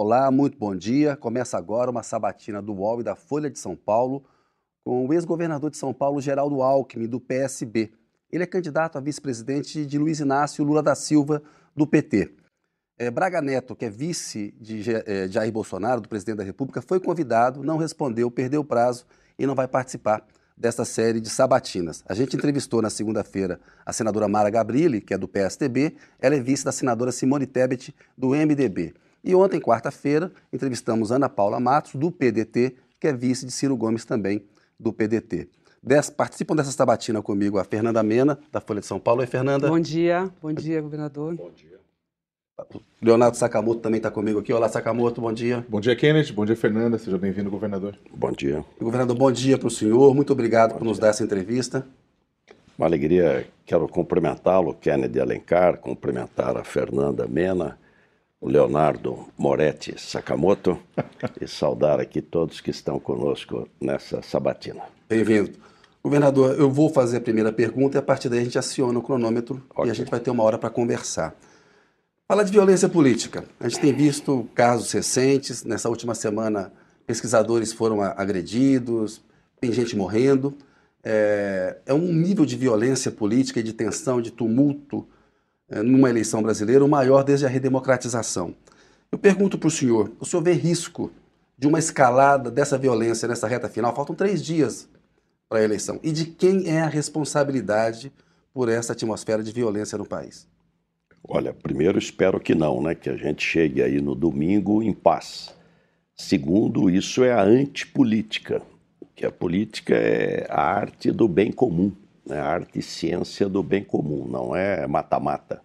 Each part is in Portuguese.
Olá, muito bom dia. Começa agora uma sabatina do UOL e da Folha de São Paulo com o ex-governador de São Paulo, Geraldo Alckmin, do PSB. Ele é candidato a vice-presidente de Luiz Inácio Lula da Silva, do PT. É, Braga Neto, que é vice de é, Jair Bolsonaro, do presidente da República, foi convidado, não respondeu, perdeu o prazo e não vai participar desta série de sabatinas. A gente entrevistou na segunda-feira a senadora Mara Gabrilli, que é do PSTB, ela é vice da senadora Simone Tebet, do MDB. E ontem, quarta-feira, entrevistamos Ana Paula Matos, do PDT, que é vice de Ciro Gomes também, do PDT. Des, participam dessa sabatina comigo a Fernanda Mena, da Folha de São Paulo. Oi, Fernanda. Bom dia, bom dia, governador. Bom dia. Leonardo Sakamoto também está comigo aqui. Olá, Sakamoto, bom dia. Bom dia, Kenneth. Bom dia, Fernanda. Seja bem-vindo, governador. Bom dia. governador, bom dia para o senhor. Muito obrigado bom por dia. nos dar essa entrevista. Uma alegria. Quero cumprimentá-lo, Kennedy Alencar, cumprimentar a Fernanda Mena Leonardo Moretti Sakamoto e saudar aqui todos que estão conosco nessa sabatina. Bem-vindo. Governador, eu vou fazer a primeira pergunta e a partir daí a gente aciona o cronômetro okay. e a gente vai ter uma hora para conversar. Fala de violência política. A gente tem visto casos recentes. Nessa última semana, pesquisadores foram agredidos, tem gente morrendo. É, é um nível de violência política e de tensão, de tumulto numa eleição brasileira, o maior desde a redemocratização. Eu pergunto para o senhor: o senhor vê risco de uma escalada dessa violência nessa reta final? Faltam três dias para a eleição. E de quem é a responsabilidade por essa atmosfera de violência no país? Olha, primeiro espero que não, né? Que a gente chegue aí no domingo em paz. Segundo, isso é a antipolítica, que a política é a arte do bem comum né, arte e ciência do bem comum, não é mata-mata.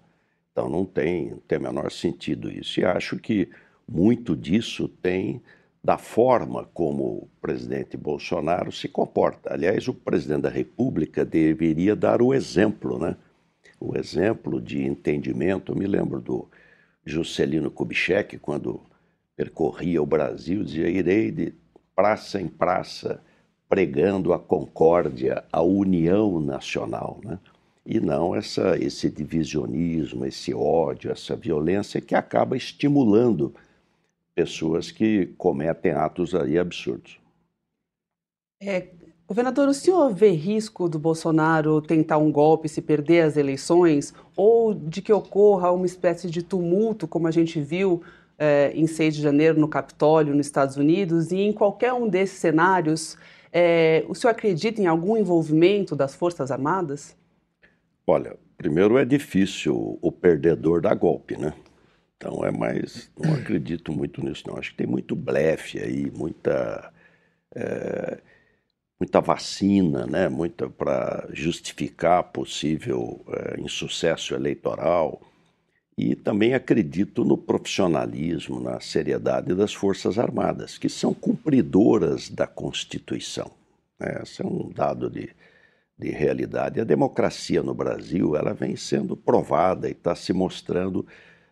Então não tem, tem menor sentido isso. E acho que muito disso tem da forma como o presidente Bolsonaro se comporta. Aliás, o presidente da República deveria dar o exemplo, né? O exemplo de entendimento. Eu me lembro do Juscelino Kubitschek, quando percorria o Brasil, dizia: irei de praça em praça pregando a concórdia, a união nacional, né? e não essa, esse divisionismo, esse ódio, essa violência que acaba estimulando pessoas que cometem atos aí absurdos. É, governador, o senhor vê risco do Bolsonaro tentar um golpe se perder as eleições ou de que ocorra uma espécie de tumulto, como a gente viu é, em 6 de janeiro no Capitólio, nos Estados Unidos, e em qualquer um desses cenários é, o senhor acredita em algum envolvimento das Forças Armadas? Olha, primeiro é difícil o perdedor dar golpe, né? Então é mais. Não acredito muito nisso, não. Acho que tem muito blefe aí, muita. É, muita vacina, né? Muita para justificar possível é, insucesso eleitoral. E também acredito no profissionalismo, na seriedade das Forças Armadas, que são cumpridoras da Constituição. Né? Esse é um dado de, de realidade. A democracia no Brasil ela vem sendo provada e está se mostrando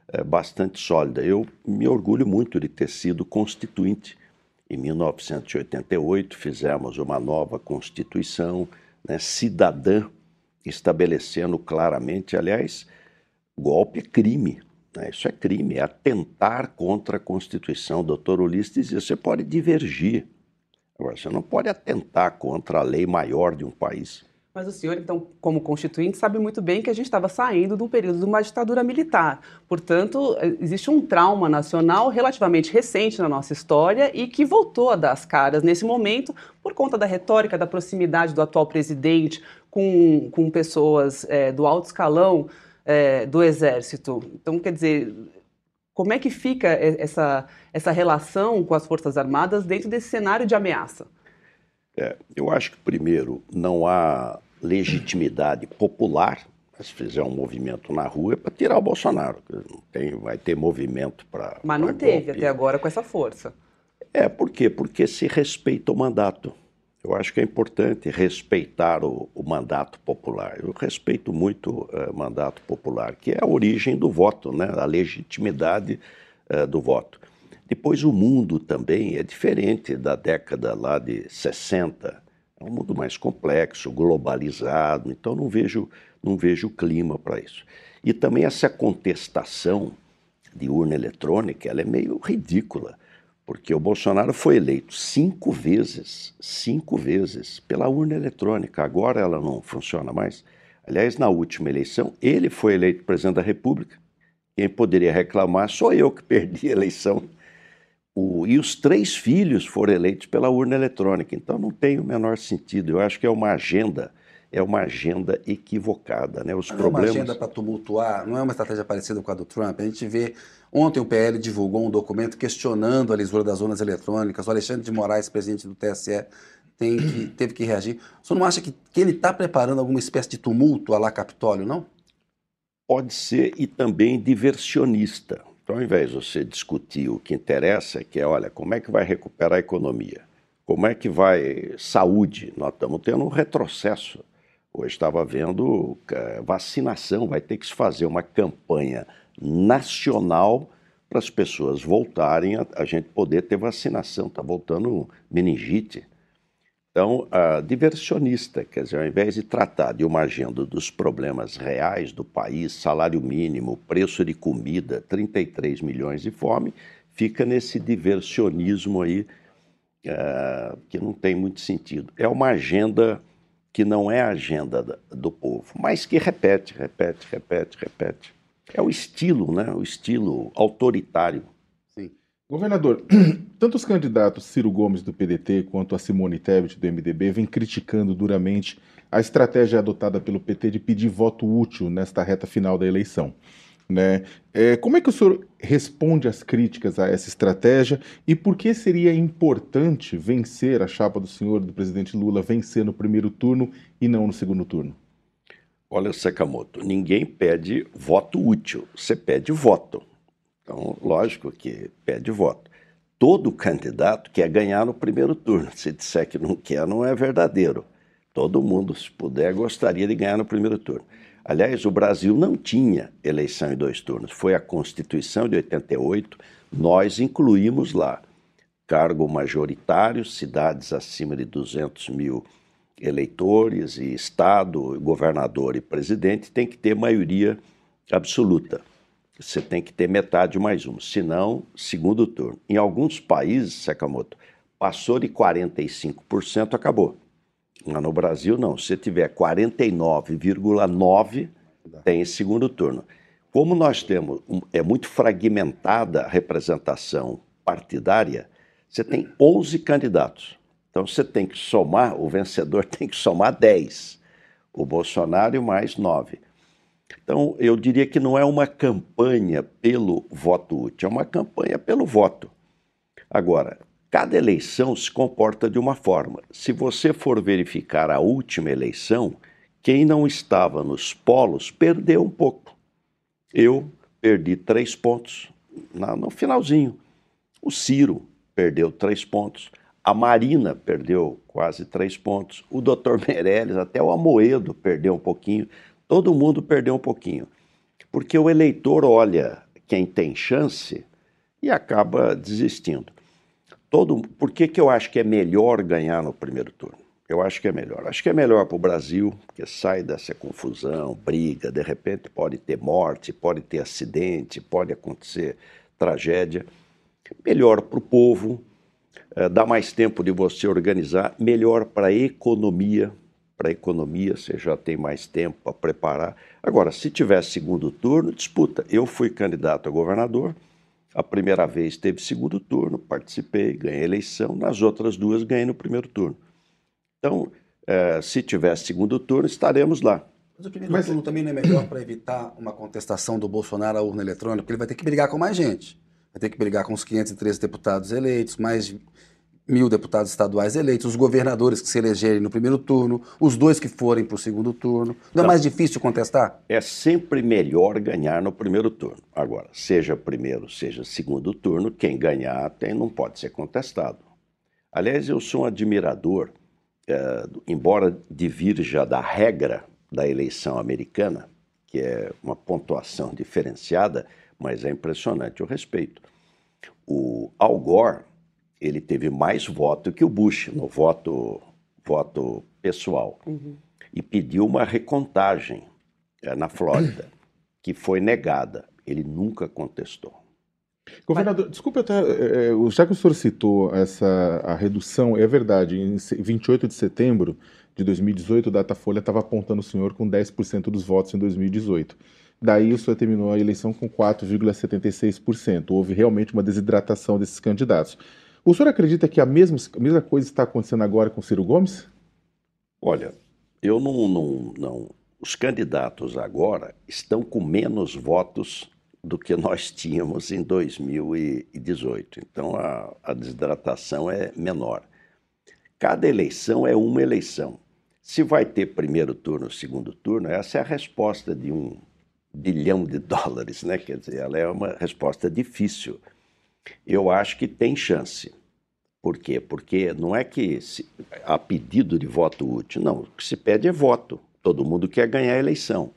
é, bastante sólida. Eu me orgulho muito de ter sido constituinte. Em 1988 fizemos uma nova Constituição né, cidadã, estabelecendo claramente, aliás, Golpe é crime. Né? Isso é crime, é atentar contra a Constituição. O doutor Ulisses dizia: você pode divergir, agora você não pode atentar contra a lei maior de um país. Mas o senhor, então, como constituinte, sabe muito bem que a gente estava saindo de um período de uma ditadura militar. Portanto, existe um trauma nacional relativamente recente na nossa história e que voltou a dar as caras nesse momento por conta da retórica, da proximidade do atual presidente com, com pessoas é, do alto escalão é, do Exército. Então, quer dizer, como é que fica essa, essa relação com as Forças Armadas dentro desse cenário de ameaça? É, eu acho que, primeiro, não há legitimidade popular. Se fizer um movimento na rua é para tirar o Bolsonaro. Tem, vai ter movimento para. Mas não teve golpe. até agora com essa força. É, por quê? Porque se respeita o mandato. Eu acho que é importante respeitar o, o mandato popular. Eu respeito muito o uh, mandato popular, que é a origem do voto, né? a legitimidade uh, do voto. Depois, o mundo também é diferente da década lá de 60. É um mundo mais complexo, globalizado, então não vejo, não vejo clima para isso. E também essa contestação de urna eletrônica, ela é meio ridícula, porque o Bolsonaro foi eleito cinco vezes, cinco vezes pela urna eletrônica. Agora ela não funciona mais. Aliás, na última eleição, ele foi eleito presidente da República. Quem poderia reclamar sou eu que perdi a eleição. O, e os três filhos foram eleitos pela urna eletrônica. Então não tem o menor sentido. Eu acho que é uma agenda, é uma agenda equivocada. Né? Os não problemas... é uma agenda para tumultuar, não é uma estratégia parecida com a do Trump. A gente vê. Ontem o PL divulgou um documento questionando a lisura das urnas eletrônicas. O Alexandre de Moraes, presidente do TSE, tem que, teve que reagir. O senhor não acha que, que ele está preparando alguma espécie de tumulto a lá Capitólio, não? Pode ser e também diversionista. Então, ao invés de você discutir o que interessa, que é, olha, como é que vai recuperar a economia? Como é que vai saúde? Nós estamos tendo um retrocesso. Hoje estava vendo é, vacinação, vai ter que se fazer uma campanha nacional para as pessoas voltarem a, a gente poder ter vacinação. Está voltando meningite. Então, a diversionista, quer dizer, ao invés de tratar de uma agenda dos problemas reais do país, salário mínimo, preço de comida, 33 milhões de fome, fica nesse diversionismo aí uh, que não tem muito sentido. É uma agenda que não é a agenda do povo, mas que repete, repete, repete, repete. É o estilo, né? O estilo autoritário Governador, tanto os candidatos Ciro Gomes do PDT quanto a Simone Tebet do MDB vêm criticando duramente a estratégia adotada pelo PT de pedir voto útil nesta reta final da eleição. Né? É, como é que o senhor responde às críticas a essa estratégia e por que seria importante vencer a chapa do senhor, do presidente Lula, vencer no primeiro turno e não no segundo turno? Olha, Sakamoto, ninguém pede voto útil, você pede voto. Então, lógico que pede voto. Todo candidato quer ganhar no primeiro turno. Se disser que não quer, não é verdadeiro. Todo mundo, se puder, gostaria de ganhar no primeiro turno. Aliás, o Brasil não tinha eleição em dois turnos. Foi a Constituição de 88, nós incluímos lá cargo majoritário, cidades acima de 200 mil eleitores e Estado, governador e presidente tem que ter maioria absoluta você tem que ter metade mais um, senão segundo turno. Em alguns países, Sakamoto, passou de 45%, acabou. Mas no Brasil não, se tiver 49,9%, tem segundo turno. Como nós temos, é muito fragmentada a representação partidária, você tem 11 candidatos. Então você tem que somar, o vencedor tem que somar 10. O Bolsonaro mais 9. Então, eu diria que não é uma campanha pelo voto útil, é uma campanha pelo voto. Agora, cada eleição se comporta de uma forma. Se você for verificar a última eleição, quem não estava nos polos perdeu um pouco. Eu perdi três pontos no finalzinho. O Ciro perdeu três pontos. A Marina perdeu quase três pontos. O doutor Meirelles, até o Amoedo perdeu um pouquinho todo mundo perdeu um pouquinho. Porque o eleitor olha quem tem chance e acaba desistindo. Todo, por que, que eu acho que é melhor ganhar no primeiro turno? Eu acho que é melhor. Acho que é melhor para o Brasil, que sai dessa confusão, briga, de repente pode ter morte, pode ter acidente, pode acontecer tragédia. Melhor para o povo, é, dá mais tempo de você organizar, melhor para a economia, para a economia, você já tem mais tempo para preparar. Agora, se tiver segundo turno, disputa. Eu fui candidato a governador, a primeira vez teve segundo turno, participei, ganhei eleição, nas outras duas ganhei no primeiro turno. Então, é, se tiver segundo turno, estaremos lá. Mas o primeiro Mas... turno também não é melhor para evitar uma contestação do Bolsonaro à urna eletrônica, porque ele vai ter que brigar com mais gente. Vai ter que brigar com os 513 deputados eleitos, mais mil deputados estaduais eleitos, os governadores que se elegerem no primeiro turno, os dois que forem para o segundo turno. Não, é mais difícil contestar? É sempre melhor ganhar no primeiro turno. Agora, seja primeiro, seja segundo turno, quem ganhar tem, não pode ser contestado. Aliás, eu sou um admirador, é, embora divirja da regra da eleição americana, que é uma pontuação diferenciada, mas é impressionante o respeito. O Al Gore ele teve mais voto que o Bush no voto, voto pessoal. Uhum. E pediu uma recontagem é, na Flórida, que foi negada. Ele nunca contestou. Governador, Mas... desculpe até, é, é, já que o senhor citou essa a redução, é verdade, em 28 de setembro de 2018, o Datafolha estava apontando o senhor com 10% dos votos em 2018. Daí o senhor terminou a eleição com 4,76%. Houve realmente uma desidratação desses candidatos. O senhor acredita que a mesma, a mesma coisa está acontecendo agora com Ciro Gomes? Olha, eu não, não, não. Os candidatos agora estão com menos votos do que nós tínhamos em 2018. Então a, a desidratação é menor. Cada eleição é uma eleição. Se vai ter primeiro turno ou segundo turno, essa é a resposta de um bilhão de dólares, né? Quer dizer, ela é uma resposta difícil. Eu acho que tem chance. Por quê? Porque não é que se, pedido de voto útil, não. O que se pede é voto. Todo mundo quer ganhar a eleição.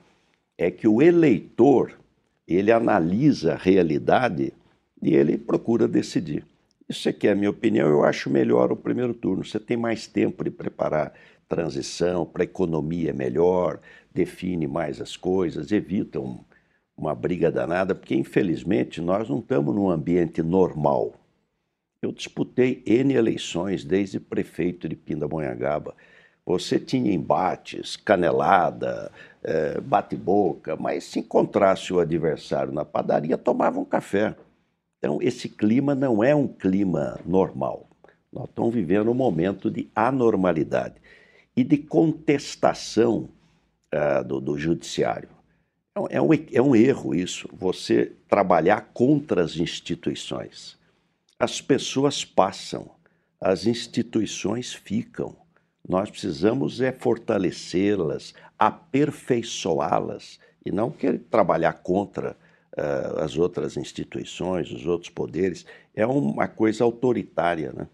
É que o eleitor ele analisa a realidade e ele procura decidir. Isso aqui é a minha opinião, eu acho melhor o primeiro turno. Você tem mais tempo de preparar transição, para a economia melhor, define mais as coisas, evita um, uma briga danada, porque infelizmente nós não estamos num ambiente normal. Eu disputei N eleições, desde prefeito de Pindamonhangaba. Você tinha embates, canelada, é, bate-boca, mas se encontrasse o adversário na padaria, tomava um café. Então, esse clima não é um clima normal. Nós estamos vivendo um momento de anormalidade e de contestação uh, do, do, judiciário. É um, é um erro isso, você trabalhar contra as instituições. As pessoas passam, as instituições ficam. Nós precisamos é fortalecê-las, aperfeiçoá-las e não querer trabalhar contra uh, as outras instituições, os outros poderes. É uma coisa autoritária, né?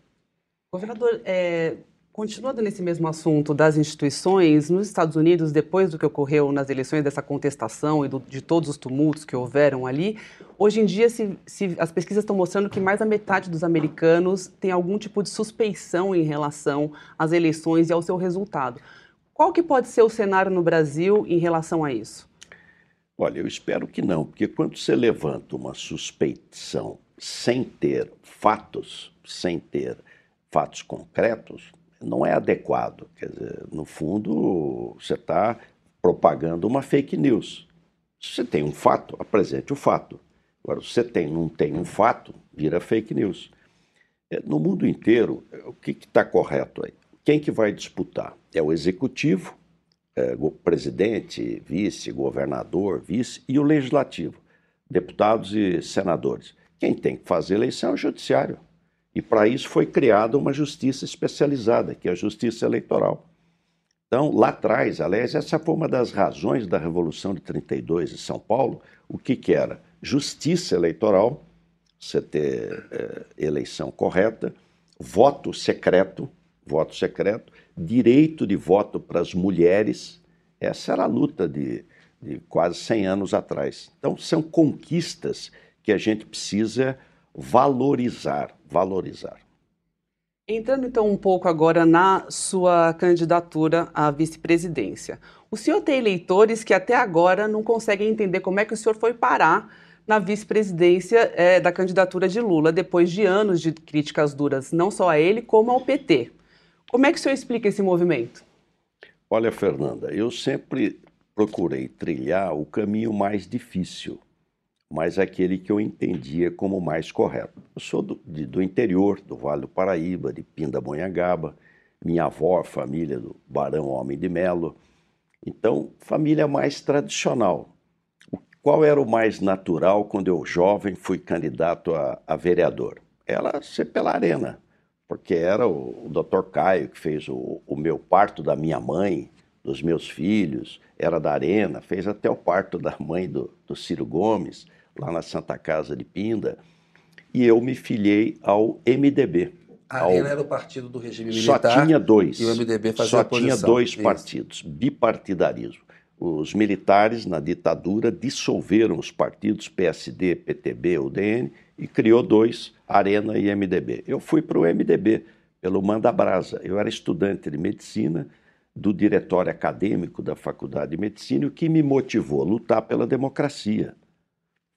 Governador, é, Continuando nesse mesmo assunto das instituições, nos Estados Unidos, depois do que ocorreu nas eleições, dessa contestação e do, de todos os tumultos que houveram ali, hoje em dia se, se, as pesquisas estão mostrando que mais da metade dos americanos tem algum tipo de suspeição em relação às eleições e ao seu resultado. Qual que pode ser o cenário no Brasil em relação a isso? Olha, eu espero que não, porque quando você levanta uma suspeição sem ter fatos, sem ter fatos concretos, não é adequado. Quer dizer, no fundo, você está propagando uma fake news. Se você tem um fato, apresente o fato. Agora, se você tem, não tem um fato, vira fake news. É, no mundo inteiro, o que está correto aí? Quem que vai disputar? É o executivo, é, o presidente, vice, governador, vice e o legislativo, deputados e senadores. Quem tem que fazer eleição é o judiciário. E para isso foi criada uma justiça especializada, que é a justiça eleitoral. Então, lá atrás, aliás, essa foi uma das razões da Revolução de 32 em São Paulo, o que, que era? Justiça eleitoral, você ter é, eleição correta, voto secreto, voto secreto, direito de voto para as mulheres. Essa era a luta de, de quase 100 anos atrás. Então, são conquistas que a gente precisa valorizar, valorizar. Entrando então um pouco agora na sua candidatura à vice-presidência. O senhor tem eleitores que até agora não conseguem entender como é que o senhor foi parar na vice-presidência é, da candidatura de Lula, depois de anos de críticas duras, não só a ele, como ao PT. Como é que o senhor explica esse movimento? Olha, Fernanda, eu sempre procurei trilhar o caminho mais difícil mas aquele que eu entendia como mais correto. Eu sou do, de, do interior, do Vale do Paraíba, de Pindamonhangaba, minha avó, família do Barão Homem de Melo. Então, família mais tradicional. Qual era o mais natural quando eu, jovem, fui candidato a, a vereador? Era ser pela arena, porque era o, o Dr. Caio que fez o, o meu parto da minha mãe, dos meus filhos, era da arena, fez até o parto da mãe do, do Ciro Gomes lá na Santa Casa de Pinda, e eu me filiei ao MDB. A Arena era o partido do regime militar. Só tinha dois. E o MDB fazia Só tinha dois Isso. partidos, bipartidarismo. Os militares, na ditadura, dissolveram os partidos PSD, PTB, UDN e criou dois, Arena e MDB. Eu fui para o MDB, pelo Manda Brasa. Eu era estudante de medicina do diretório acadêmico da Faculdade de Medicina, o que me motivou a lutar pela democracia.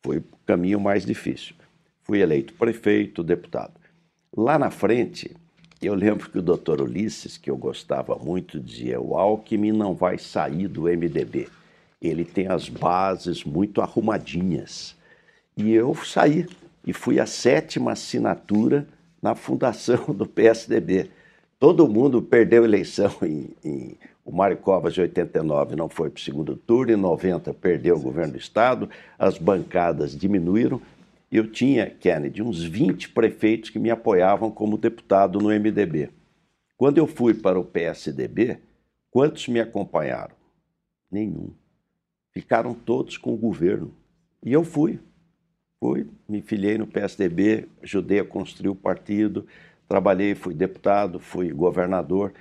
Foi o caminho mais difícil. Fui eleito prefeito, deputado. Lá na frente, eu lembro que o doutor Ulisses, que eu gostava muito, dizia: o Alckmin não vai sair do MDB. Ele tem as bases muito arrumadinhas. E eu saí e fui a sétima assinatura na fundação do PSDB. Todo mundo perdeu eleição em, em o Mário Covas, em 89, não foi para o segundo turno, em 90 perdeu o governo do Estado, as bancadas diminuíram. Eu tinha, Kennedy, uns 20 prefeitos que me apoiavam como deputado no MDB. Quando eu fui para o PSDB, quantos me acompanharam? Nenhum. Ficaram todos com o governo. E eu fui. Fui, me filiei no PSDB, ajudei a construir o partido, trabalhei, fui deputado, fui governador.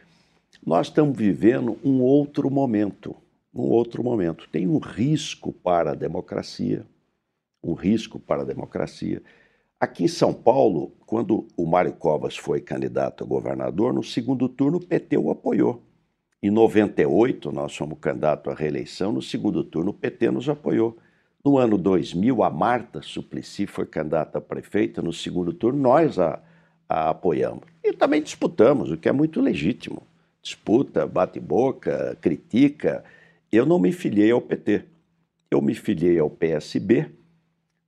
Nós estamos vivendo um outro momento, um outro momento. Tem um risco para a democracia, um risco para a democracia. Aqui em São Paulo, quando o Mário Covas foi candidato a governador, no segundo turno o PT o apoiou. Em 98, nós fomos candidato à reeleição, no segundo turno o PT nos apoiou. No ano 2000, a Marta Suplicy foi candidata a prefeita, no segundo turno nós a, a apoiamos. E também disputamos, o que é muito legítimo disputa, bate boca, critica. Eu não me filiei ao PT. Eu me filiei ao PSB,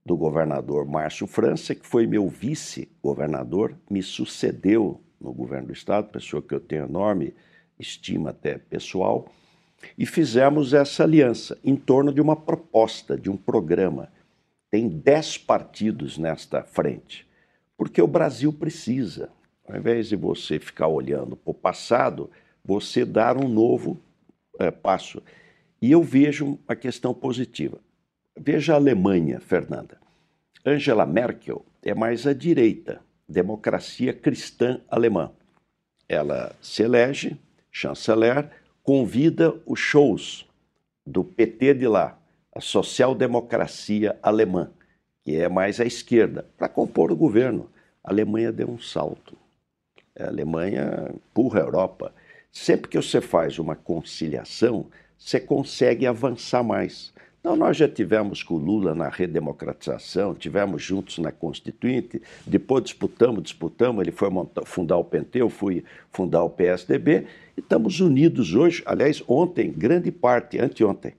do governador Márcio França, que foi meu vice-governador, me sucedeu no governo do Estado, pessoa que eu tenho enorme estima até pessoal, e fizemos essa aliança em torno de uma proposta, de um programa. Tem dez partidos nesta frente, porque o Brasil precisa. Ao invés de você ficar olhando para o passado, você dar um novo é, passo. E eu vejo uma questão positiva. Veja a Alemanha, Fernanda. Angela Merkel é mais à direita, democracia cristã alemã. Ela se elege chanceler, convida os shows do PT de lá, a social-democracia alemã, que é mais à esquerda, para compor o governo. A Alemanha deu um salto. A Alemanha empurra a Europa. Sempre que você faz uma conciliação, você consegue avançar mais. Então, nós já tivemos com o Lula na redemocratização, tivemos juntos na Constituinte, depois disputamos, disputamos, ele foi montar, fundar o PT, eu fui fundar o PSDB, e estamos unidos hoje. Aliás, ontem, grande parte, anteontem,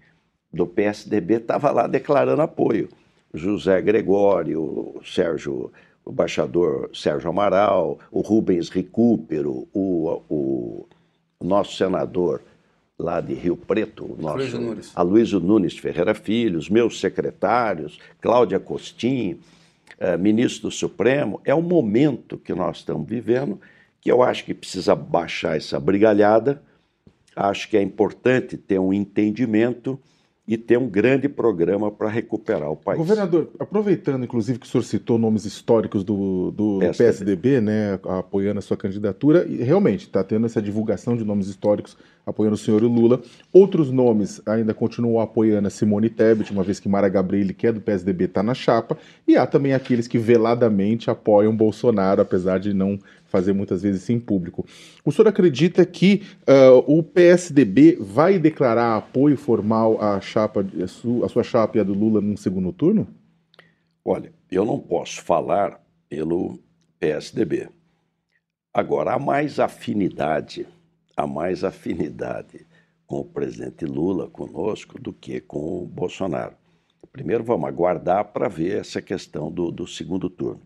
do PSDB estava lá declarando apoio. José Gregório, o Sérgio, o embaixador Sérgio Amaral, o Rubens Recupero, o, o o nosso senador lá de Rio Preto, o nosso, Aloysio Nunes. Aloysio Nunes Ferreira Filho, os meus secretários, Cláudia Costin, eh, ministro do Supremo, é o momento que nós estamos vivendo que eu acho que precisa baixar essa brigalhada, acho que é importante ter um entendimento e ter um grande programa para recuperar o país. Governador, aproveitando inclusive que o senhor citou nomes históricos do, do PSDB. PSDB, né, apoiando a sua candidatura, e realmente está tendo essa divulgação de nomes históricos apoiando o senhor Lula. Outros nomes ainda continuam apoiando a Simone Tebet, uma vez que Mara Gabriele, que é do PSDB, está na chapa, e há também aqueles que veladamente apoiam Bolsonaro, apesar de não fazer muitas vezes em público. O senhor acredita que uh, o PSDB vai declarar apoio formal à chapa, à sua, sua chapa e à do Lula num segundo turno? Olha, eu não posso falar pelo PSDB. Agora, há mais afinidade, há mais afinidade com o presidente Lula conosco do que com o Bolsonaro. Primeiro vamos aguardar para ver essa questão do, do segundo turno.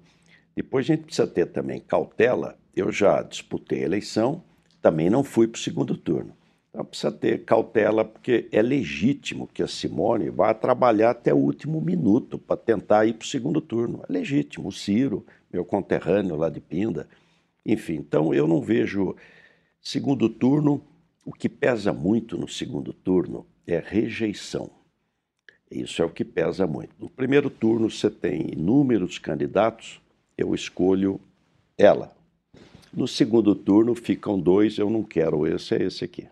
Depois a gente precisa ter também cautela. Eu já disputei a eleição, também não fui para o segundo turno. Então precisa ter cautela, porque é legítimo que a Simone vá trabalhar até o último minuto para tentar ir para o segundo turno. É legítimo. O Ciro, meu conterrâneo lá de Pinda. Enfim, então eu não vejo. Segundo turno, o que pesa muito no segundo turno é rejeição. Isso é o que pesa muito. No primeiro turno, você tem inúmeros candidatos eu escolho ela. No segundo turno ficam dois, eu não quero esse, é esse aqui.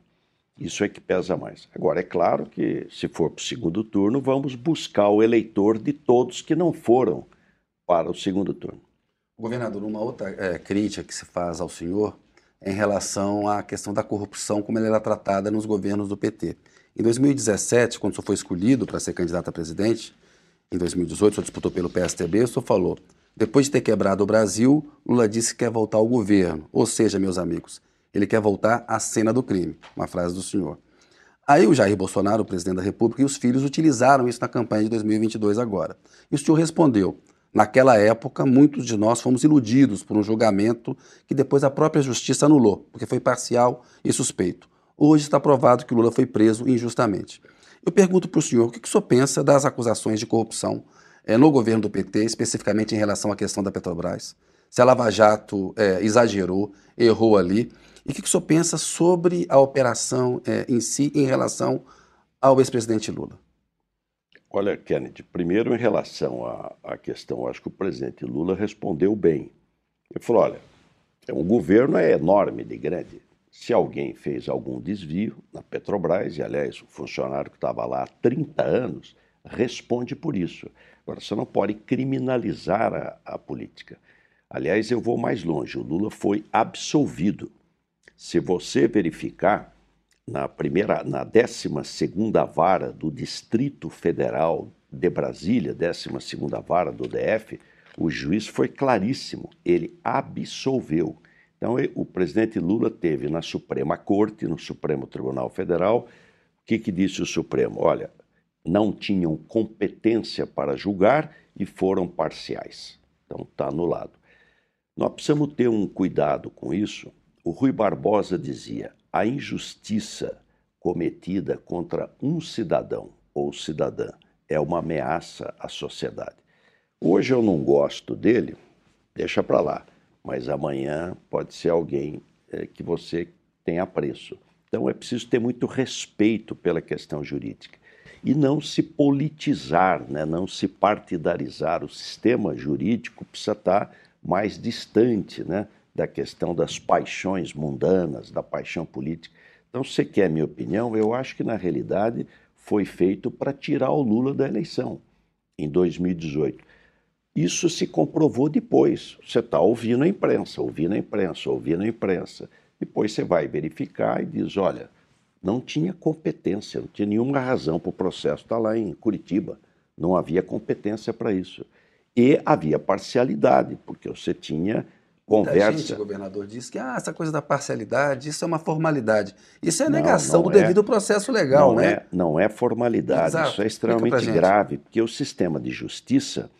Isso é que pesa mais. Agora, é claro que, se for para o segundo turno, vamos buscar o eleitor de todos que não foram para o segundo turno. Governador, uma outra é, crítica que se faz ao senhor é em relação à questão da corrupção, como ela era tratada nos governos do PT. Em 2017, quando o senhor foi escolhido para ser candidato a presidente, em 2018, o senhor disputou pelo PSTB, o senhor falou: Depois de ter quebrado o Brasil, Lula disse que quer voltar ao governo. Ou seja, meus amigos, ele quer voltar à cena do crime. Uma frase do senhor. Aí o Jair Bolsonaro, o presidente da República, e os filhos utilizaram isso na campanha de 2022 agora. E o senhor respondeu: naquela época, muitos de nós fomos iludidos por um julgamento que depois a própria justiça anulou, porque foi parcial e suspeito. Hoje está provado que Lula foi preso injustamente. Eu pergunto para o senhor o que o senhor pensa das acusações de corrupção é, no governo do PT, especificamente em relação à questão da Petrobras. Se a Lava Jato é, exagerou, errou ali. E o que, que o senhor pensa sobre a operação é, em si em relação ao ex-presidente Lula? Olha, Kennedy, primeiro em relação à, à questão, acho que o presidente Lula respondeu bem. Ele falou: olha, o governo é enorme, de grande. Se alguém fez algum desvio na Petrobras, e aliás, o funcionário que estava lá há 30 anos responde por isso. Agora, você não pode criminalizar a, a política. Aliás, eu vou mais longe: o Lula foi absolvido. Se você verificar, na primeira, na 12 vara do Distrito Federal de Brasília, 12 vara do DF, o juiz foi claríssimo, ele absolveu. Então, o presidente Lula teve na Suprema Corte, no Supremo Tribunal Federal, o que, que disse o Supremo? Olha, não tinham competência para julgar e foram parciais. Então está anulado. Nós precisamos ter um cuidado com isso. O Rui Barbosa dizia: a injustiça cometida contra um cidadão ou cidadã é uma ameaça à sociedade. Hoje eu não gosto dele, deixa para lá, mas amanhã pode ser alguém é, que você tenha apreço. Então é preciso ter muito respeito pela questão jurídica e não se politizar, né? não se partidarizar. O sistema jurídico precisa estar mais distante né? da questão das paixões mundanas, da paixão política. Então, se você quer minha opinião, eu acho que na realidade foi feito para tirar o Lula da eleição em 2018. Isso se comprovou depois. Você está ouvindo a imprensa, ouvindo a imprensa, ouvindo a imprensa. Depois você vai verificar e diz: olha, não tinha competência, não tinha nenhuma razão para o processo estar lá em Curitiba. Não havia competência para isso. E havia parcialidade, porque você tinha conversa. Muita gente, o governador disse que ah, essa coisa da parcialidade, isso é uma formalidade. Isso é negação não, não do é, devido processo legal, não né? É, não é formalidade, Exato. isso é extremamente grave, porque o sistema de justiça,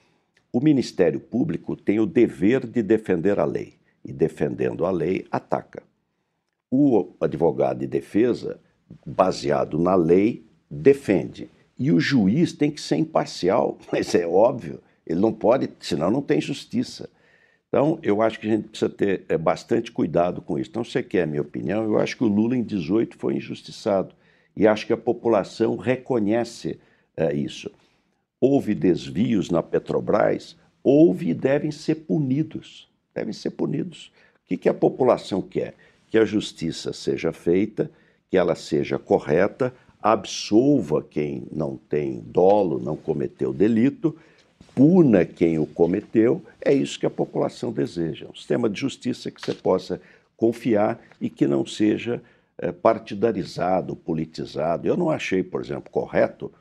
o Ministério Público tem o dever de defender a lei. E defendendo a lei, ataca. O advogado de defesa baseado na lei, defende. E o juiz tem que ser imparcial, mas é óbvio, ele não pode, senão não tem justiça. Então, eu acho que a gente precisa ter é, bastante cuidado com isso. Então, você quer a minha opinião? Eu acho que o Lula, em 18, foi injustiçado. E acho que a população reconhece é, isso. Houve desvios na Petrobras? Houve e devem ser punidos. Devem ser punidos. O que, que a população quer? Que a justiça seja feita que ela seja correta, absolva quem não tem dolo, não cometeu delito, puna quem o cometeu. É isso que a população deseja. Um sistema de justiça que você possa confiar e que não seja é, partidarizado, politizado. Eu não achei, por exemplo, correto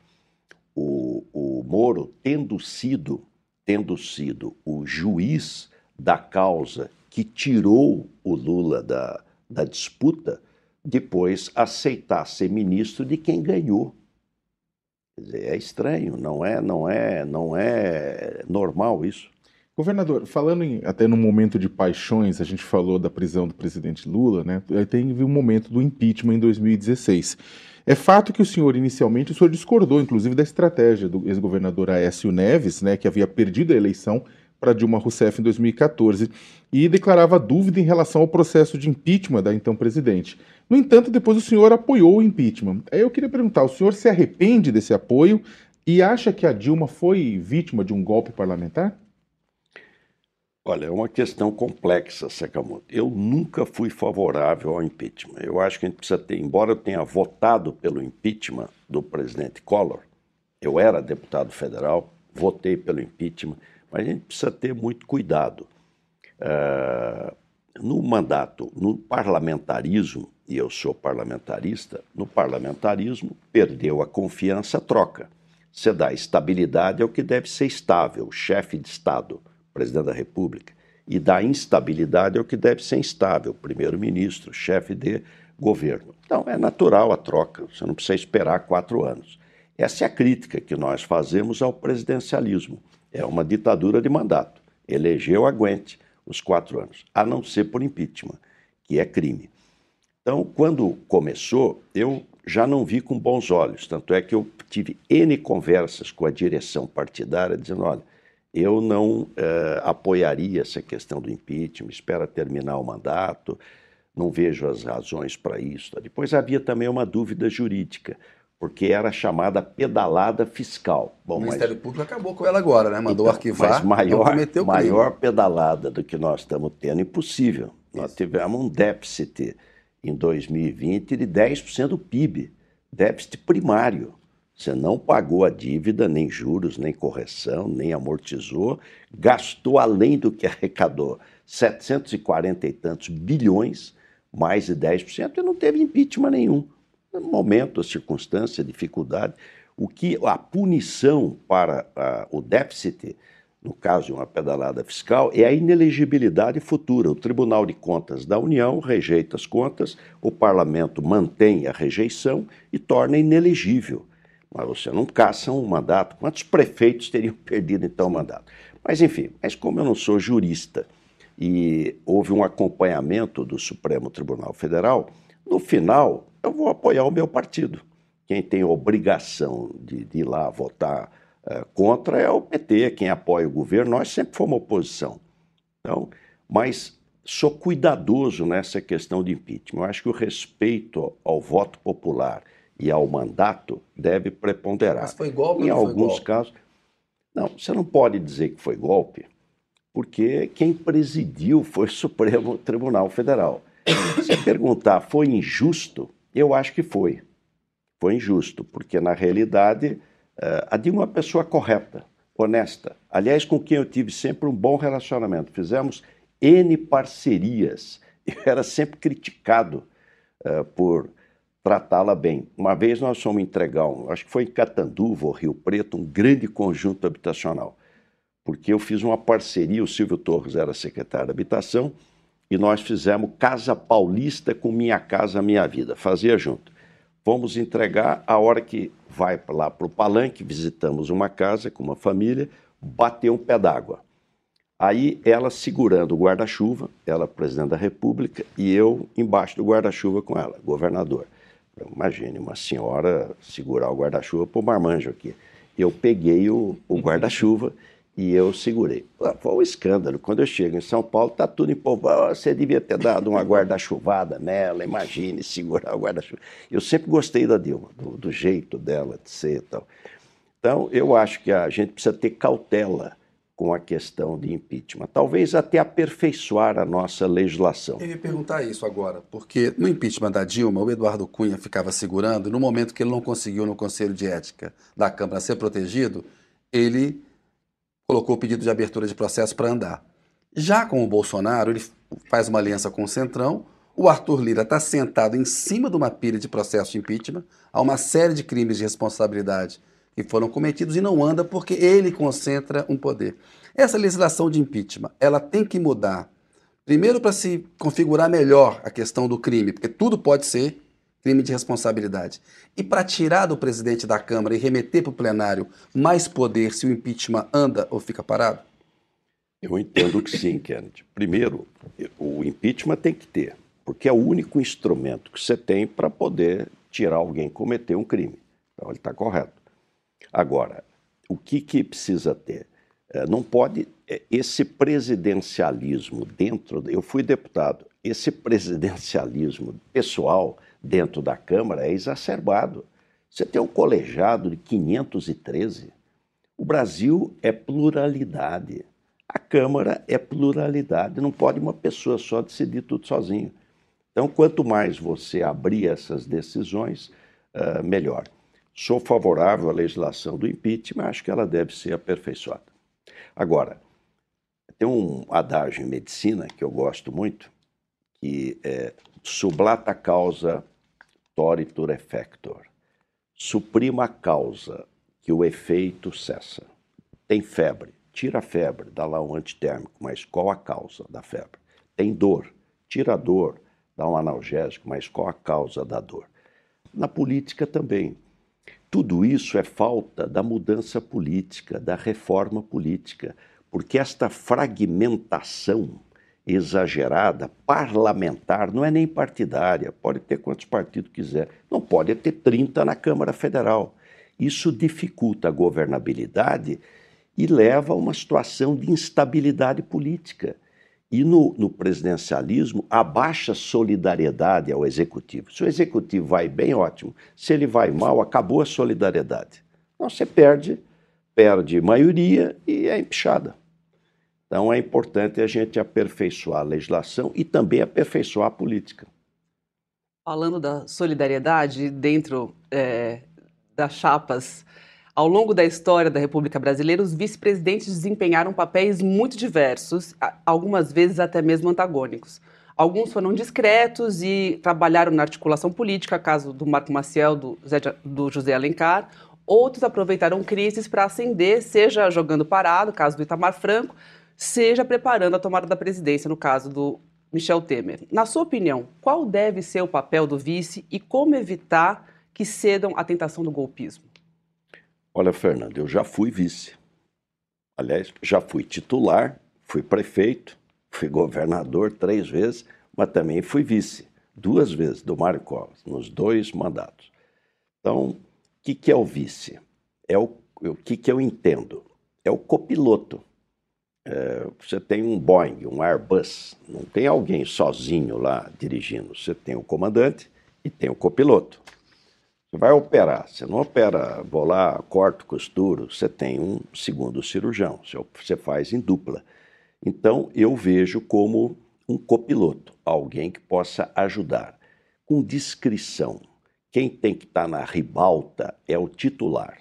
o, o Moro tendo sido, tendo sido o juiz da causa que tirou o Lula da, da disputa, depois aceitar ser ministro de quem ganhou. Dizer, é estranho, não é, não é, não é normal isso. Governador, falando em, até no momento de paixões, a gente falou da prisão do presidente Lula, né? Teve um momento do impeachment em 2016. É fato que o senhor, inicialmente, o senhor discordou, inclusive, da estratégia do ex-governador Aécio Neves, né, que havia perdido a eleição para Dilma Rousseff em 2014 e declarava dúvida em relação ao processo de impeachment da então presidente. No entanto, depois o senhor apoiou o impeachment. Aí eu queria perguntar: o senhor se arrepende desse apoio e acha que a Dilma foi vítima de um golpe parlamentar? Olha, é uma questão complexa, Sakamoto. Eu nunca fui favorável ao impeachment. Eu acho que a gente precisa ter, embora eu tenha votado pelo impeachment do presidente Collor, eu era deputado federal, votei pelo impeachment, mas a gente precisa ter muito cuidado. Uh, no mandato, no parlamentarismo, e eu sou parlamentarista, no parlamentarismo, perdeu a confiança, troca. Você dá estabilidade ao que deve ser estável, chefe de Estado, presidente da República, e da instabilidade é o que deve ser instável, primeiro-ministro, chefe de governo. Então, é natural a troca, você não precisa esperar quatro anos. Essa é a crítica que nós fazemos ao presidencialismo. É uma ditadura de mandato. Elegeu, aguente os quatro anos, a não ser por impeachment, que é crime. Então, quando começou, eu já não vi com bons olhos. Tanto é que eu tive N conversas com a direção partidária dizendo: olha, eu não eh, apoiaria essa questão do impeachment, espera terminar o mandato, não vejo as razões para isso. Depois havia também uma dúvida jurídica, porque era chamada pedalada fiscal. Bom, o Ministério mas... Público acabou com ela agora, né? Mandou então, arquivar. Mas maior, maior pedalada do que nós estamos tendo, impossível. Isso. Nós tivemos um déficit em 2020 de 10% do PIB, déficit primário. Você não pagou a dívida, nem juros, nem correção, nem amortizou, gastou além do que arrecadou 740 e tantos bilhões, mais de 10%, e não teve impeachment nenhum. Momento, a circunstância, a dificuldade, o que a punição para o déficit, no caso de uma pedalada fiscal, é a inelegibilidade futura. O Tribunal de Contas da União rejeita as contas, o parlamento mantém a rejeição e torna inelegível mas você não caça um mandato. Quantos prefeitos teriam perdido então o mandato? Mas enfim, mas como eu não sou jurista e houve um acompanhamento do Supremo Tribunal Federal, no final eu vou apoiar o meu partido. Quem tem obrigação de, de ir lá votar uh, contra é o PT, quem apoia o governo, nós sempre fomos oposição. Então, mas sou cuidadoso nessa questão de impeachment. Eu acho que o respeito ao voto popular e ao mandato deve preponderar. Mas foi golpe Em alguns golpe? casos. Não, você não pode dizer que foi golpe, porque quem presidiu foi o Supremo Tribunal Federal. Se perguntar, foi injusto? Eu acho que foi. Foi injusto, porque na realidade eh, a Dilma é uma pessoa correta, honesta. Aliás, com quem eu tive sempre um bom relacionamento. Fizemos N parcerias. Eu era sempre criticado uh, por tratá-la bem. Uma vez nós fomos entregar, um, acho que foi em Catanduva ou Rio Preto, um grande conjunto habitacional, porque eu fiz uma parceria, o Silvio Torres era secretário de Habitação, e nós fizemos Casa Paulista com Minha Casa Minha Vida, fazia junto. Fomos entregar a hora que vai lá para o palanque, visitamos uma casa com uma família, bateu um pé d'água. Aí ela segurando o guarda-chuva, ela presidente da República, e eu embaixo do guarda-chuva com ela, governador. Imagine uma senhora segurar o guarda-chuva para o marmanjo aqui. Eu peguei o, o guarda-chuva e eu segurei. Foi um escândalo. Quando eu chego em São Paulo, está tudo em povo. Você devia ter dado uma guarda-chuvada nela, imagine, segurar o guarda-chuva. Eu sempre gostei da Dilma, do, do jeito dela de ser e tal. Então, eu acho que a gente precisa ter cautela com a questão de impeachment. Talvez até aperfeiçoar a nossa legislação. Eu ia perguntar isso agora, porque no impeachment da Dilma, o Eduardo Cunha ficava segurando, no momento que ele não conseguiu no Conselho de Ética da Câmara ser protegido, ele colocou o pedido de abertura de processo para andar. Já com o Bolsonaro, ele faz uma aliança com o Centrão, o Arthur Lira está sentado em cima de uma pilha de processo de impeachment, há uma série de crimes de responsabilidade que foram cometidos e não anda porque ele concentra um poder. Essa legislação de impeachment, ela tem que mudar. Primeiro para se configurar melhor a questão do crime, porque tudo pode ser crime de responsabilidade. E para tirar do presidente da Câmara e remeter para o plenário mais poder se o impeachment anda ou fica parado? Eu entendo que sim, Kennedy. Primeiro, o impeachment tem que ter, porque é o único instrumento que você tem para poder tirar alguém cometer um crime. Então, ele está correto. Agora, o que, que precisa ter? É, não pode. É, esse presidencialismo dentro. Eu fui deputado. Esse presidencialismo pessoal dentro da Câmara é exacerbado. Você tem um colegiado de 513. O Brasil é pluralidade. A Câmara é pluralidade. Não pode uma pessoa só decidir tudo sozinho. Então, quanto mais você abrir essas decisões, uh, melhor. Sou favorável à legislação do impeachment, acho que ela deve ser aperfeiçoada. Agora, tem um adágio em medicina que eu gosto muito, que é sublata causa toritur effector. Suprima a causa que o efeito cessa. Tem febre, tira a febre, dá lá um antitérmico, mas qual a causa da febre? Tem dor, tira a dor, dá um analgésico, mas qual a causa da dor? Na política também. Tudo isso é falta da mudança política, da reforma política, porque esta fragmentação exagerada, parlamentar, não é nem partidária, pode ter quantos partidos quiser, não pode ter 30 na Câmara Federal. Isso dificulta a governabilidade e leva a uma situação de instabilidade política. E no, no, presidencialismo, a baixa solidariedade ao executivo. Se o executivo vai bem, ótimo. Se ele vai mal, acabou a solidariedade. Então você perde, perde maioria e é empichada. Então é importante a gente aperfeiçoar a legislação e também aperfeiçoar a política. Falando da solidariedade dentro é, das chapas ao longo da história da República Brasileira, os vice-presidentes desempenharam papéis muito diversos, algumas vezes até mesmo antagônicos. Alguns foram discretos e trabalharam na articulação política, caso do Marco Maciel, do, do José Alencar. Outros aproveitaram crises para ascender, seja jogando parado, caso do Itamar Franco, seja preparando a tomada da presidência, no caso do Michel Temer. Na sua opinião, qual deve ser o papel do vice e como evitar que cedam à tentação do golpismo? Olha, Fernando, eu já fui vice. Aliás, já fui titular, fui prefeito, fui governador três vezes, mas também fui vice duas vezes do Mário Covas, nos dois mandatos. Então, o que, que é o vice? É o, o que, que eu entendo? É o copiloto. É, você tem um Boeing, um Airbus, não tem alguém sozinho lá dirigindo. Você tem o comandante e tem o copiloto. Você vai operar, você não opera, vou lá, corto, costuro, você tem um segundo cirurgião, você faz em dupla. Então, eu vejo como um copiloto, alguém que possa ajudar, com discrição. Quem tem que estar na ribalta é o titular.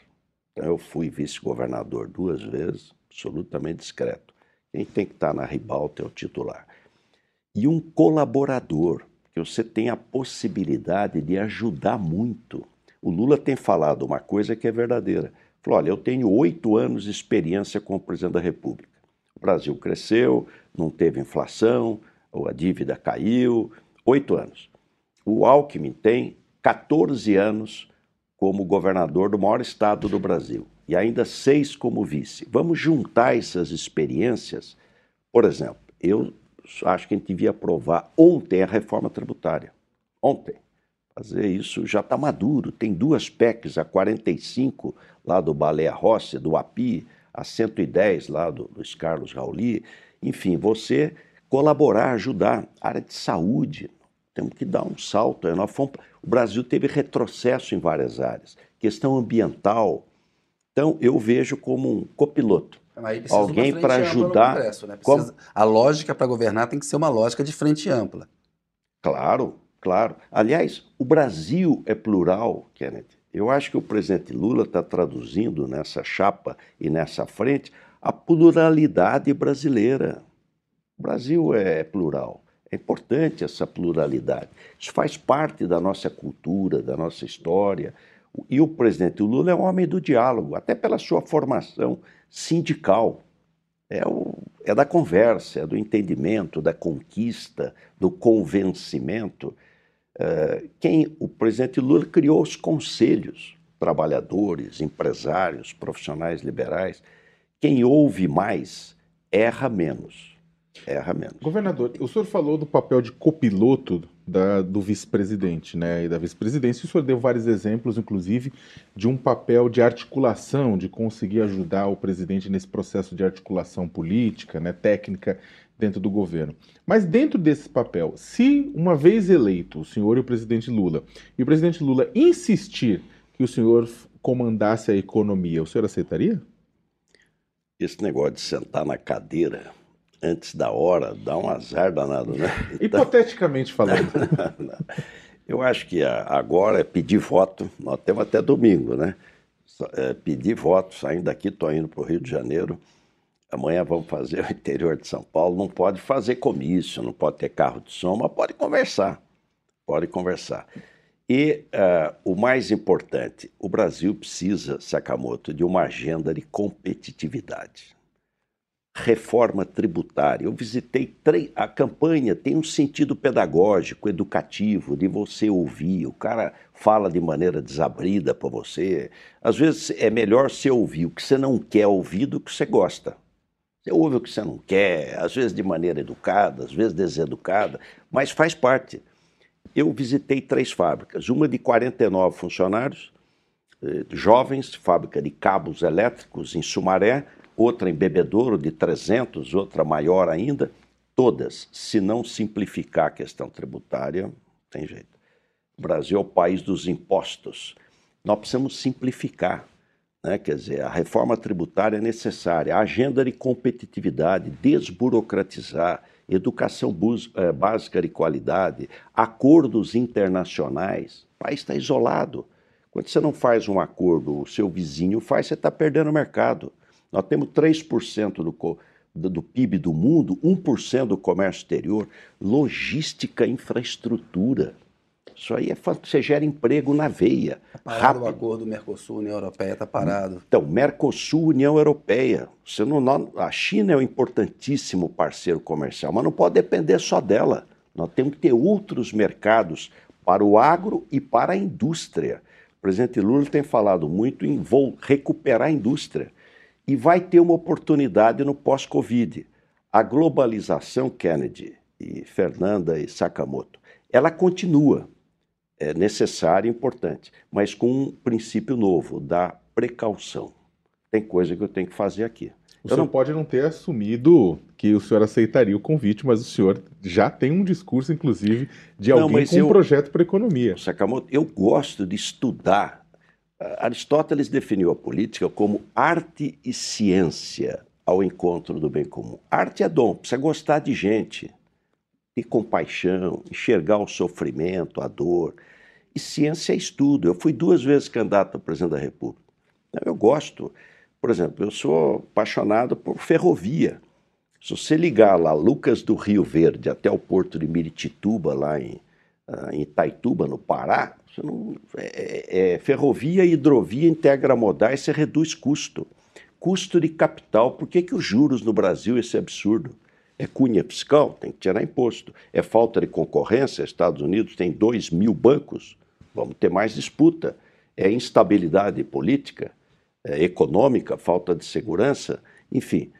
Então, eu fui vice-governador duas vezes, absolutamente discreto. Quem tem que estar na ribalta é o titular. E um colaborador, que você tem a possibilidade de ajudar muito o Lula tem falado uma coisa que é verdadeira. Falou: olha, eu tenho oito anos de experiência como presidente da República. O Brasil cresceu, não teve inflação, a dívida caiu. Oito anos. O Alckmin tem 14 anos como governador do maior estado do Brasil e ainda seis como vice. Vamos juntar essas experiências. Por exemplo, eu acho que a gente devia aprovar ontem a reforma tributária. Ontem fazer isso já está maduro. Tem duas PECs, a 45 lá do Baleia Rossi, do API, a 110 lá do Luiz Carlos Rauli. Enfim, você colaborar, ajudar. área de saúde, temos que dar um salto. Fomos, o Brasil teve retrocesso em várias áreas. Questão ambiental. Então, eu vejo como um copiloto. Alguém para ajudar. Né? Precisa... A lógica para governar tem que ser uma lógica de frente ampla. Claro, claro. Aliás, o Brasil é plural, Kenneth. Eu acho que o presidente Lula está traduzindo nessa chapa e nessa frente a pluralidade brasileira. O Brasil é plural. É importante essa pluralidade. Isso faz parte da nossa cultura, da nossa história. E o presidente Lula é um homem do diálogo, até pela sua formação sindical. É, o, é da conversa, é do entendimento, da conquista, do convencimento. Eh, quem o presidente Lula criou os conselhos, trabalhadores, empresários, profissionais liberais. Quem ouve mais erra menos. Erra menos. Governador, o senhor falou do papel de copiloto da, do vice-presidente né, e da vice-presidência. O senhor deu vários exemplos, inclusive, de um papel de articulação, de conseguir ajudar o presidente nesse processo de articulação política, né, técnica dentro do governo. Mas dentro desse papel, se uma vez eleito o senhor e o presidente Lula, e o presidente Lula insistir que o senhor comandasse a economia, o senhor aceitaria? Esse negócio de sentar na cadeira antes da hora dá um azar danado, né? Então... Hipoteticamente falando. Eu acho que agora é pedir voto, nós temos até domingo, né? É pedir voto, saindo daqui, estou indo para o Rio de Janeiro Amanhã vamos fazer o interior de São Paulo. Não pode fazer comício, não pode ter carro de som, mas pode conversar. Pode conversar. E uh, o mais importante, o Brasil precisa, Sakamoto, de uma agenda de competitividade. Reforma tributária. Eu visitei a campanha tem um sentido pedagógico, educativo, de você ouvir. O cara fala de maneira desabrida para você. Às vezes é melhor você ouvir o que você não quer ouvir do que você gosta. Você ouve o que você não quer, às vezes de maneira educada, às vezes deseducada, mas faz parte. Eu visitei três fábricas, uma de 49 funcionários, eh, jovens, fábrica de cabos elétricos em Sumaré, outra em Bebedouro de 300, outra maior ainda, todas, se não simplificar a questão tributária, tem jeito. O Brasil é o país dos impostos. Nós precisamos simplificar. Né? Quer dizer, a reforma tributária é necessária, a agenda de competitividade, desburocratizar, educação eh, básica de qualidade, acordos internacionais. O país está isolado. Quando você não faz um acordo, o seu vizinho faz, você está perdendo o mercado. Nós temos 3% do, do, do PIB do mundo, 1% do comércio exterior, logística, infraestrutura. Isso aí é você gera emprego na veia. Parado rápido. o acordo Mercosul-União Europeia, está parado. Então, Mercosul-União Europeia. Você não, a China é um importantíssimo parceiro comercial, mas não pode depender só dela. Nós temos que ter outros mercados para o agro e para a indústria. O presidente Lula tem falado muito em vou recuperar a indústria e vai ter uma oportunidade no pós-Covid. A globalização, Kennedy e Fernanda e Sakamoto, ela continua, é necessária e importante, mas com um princípio novo, da precaução. Tem coisa que eu tenho que fazer aqui. O eu senhor não... pode não ter assumido que o senhor aceitaria o convite, mas o senhor já tem um discurso, inclusive, de não, alguém com eu... um projeto para a economia. Sakamoto, eu gosto de estudar Aristóteles definiu a política como arte e ciência ao encontro do bem comum. Arte é dom, precisa gostar de gente, ter compaixão, enxergar o sofrimento, a dor. E ciência é estudo. Eu fui duas vezes candidato a presidente da República. Eu gosto, por exemplo, eu sou apaixonado por ferrovia. Se você ligar lá Lucas do Rio Verde até o porto de Miritituba, lá em, ah, em Itaituba, no Pará, não, é, é, é, ferrovia e hidrovia modais, você reduz custo. Custo de capital. Por que, que os juros no Brasil, esse absurdo? É cunha fiscal? Tem que tirar imposto. É falta de concorrência? Estados Unidos tem 2 mil bancos. Vamos ter mais disputa. É instabilidade política, é econômica, falta de segurança. Enfim,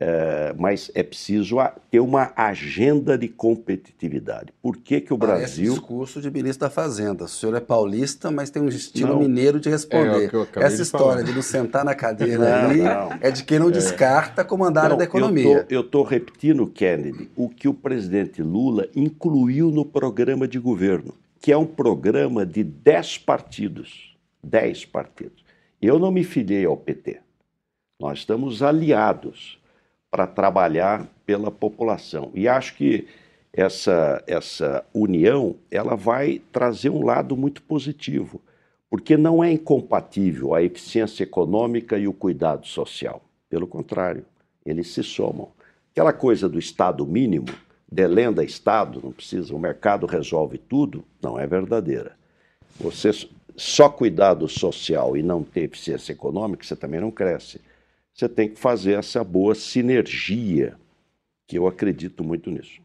é, mas é preciso ter uma agenda de competitividade. Por que, que o Parece Brasil. discurso de ministro da Fazenda. O senhor é paulista, mas tem um estilo não. mineiro de responder. É, Essa de história falar. de não sentar na cadeira não, ali não. é de quem não é. descarta comandar a da economia. Eu estou repetindo, Kennedy, o que o presidente Lula incluiu no programa de governo, que é um programa de 10 partidos. 10 partidos. Eu não me filiei ao PT. Nós estamos aliados para trabalhar pela população. E acho que essa, essa união ela vai trazer um lado muito positivo, porque não é incompatível a eficiência econômica e o cuidado social. Pelo contrário, eles se somam. Aquela coisa do Estado mínimo, delenda Estado, não precisa, o mercado resolve tudo, não é verdadeira. Você só cuidar do social e não ter eficiência econômica, você também não cresce você tem que fazer essa boa sinergia, que eu acredito muito nisso.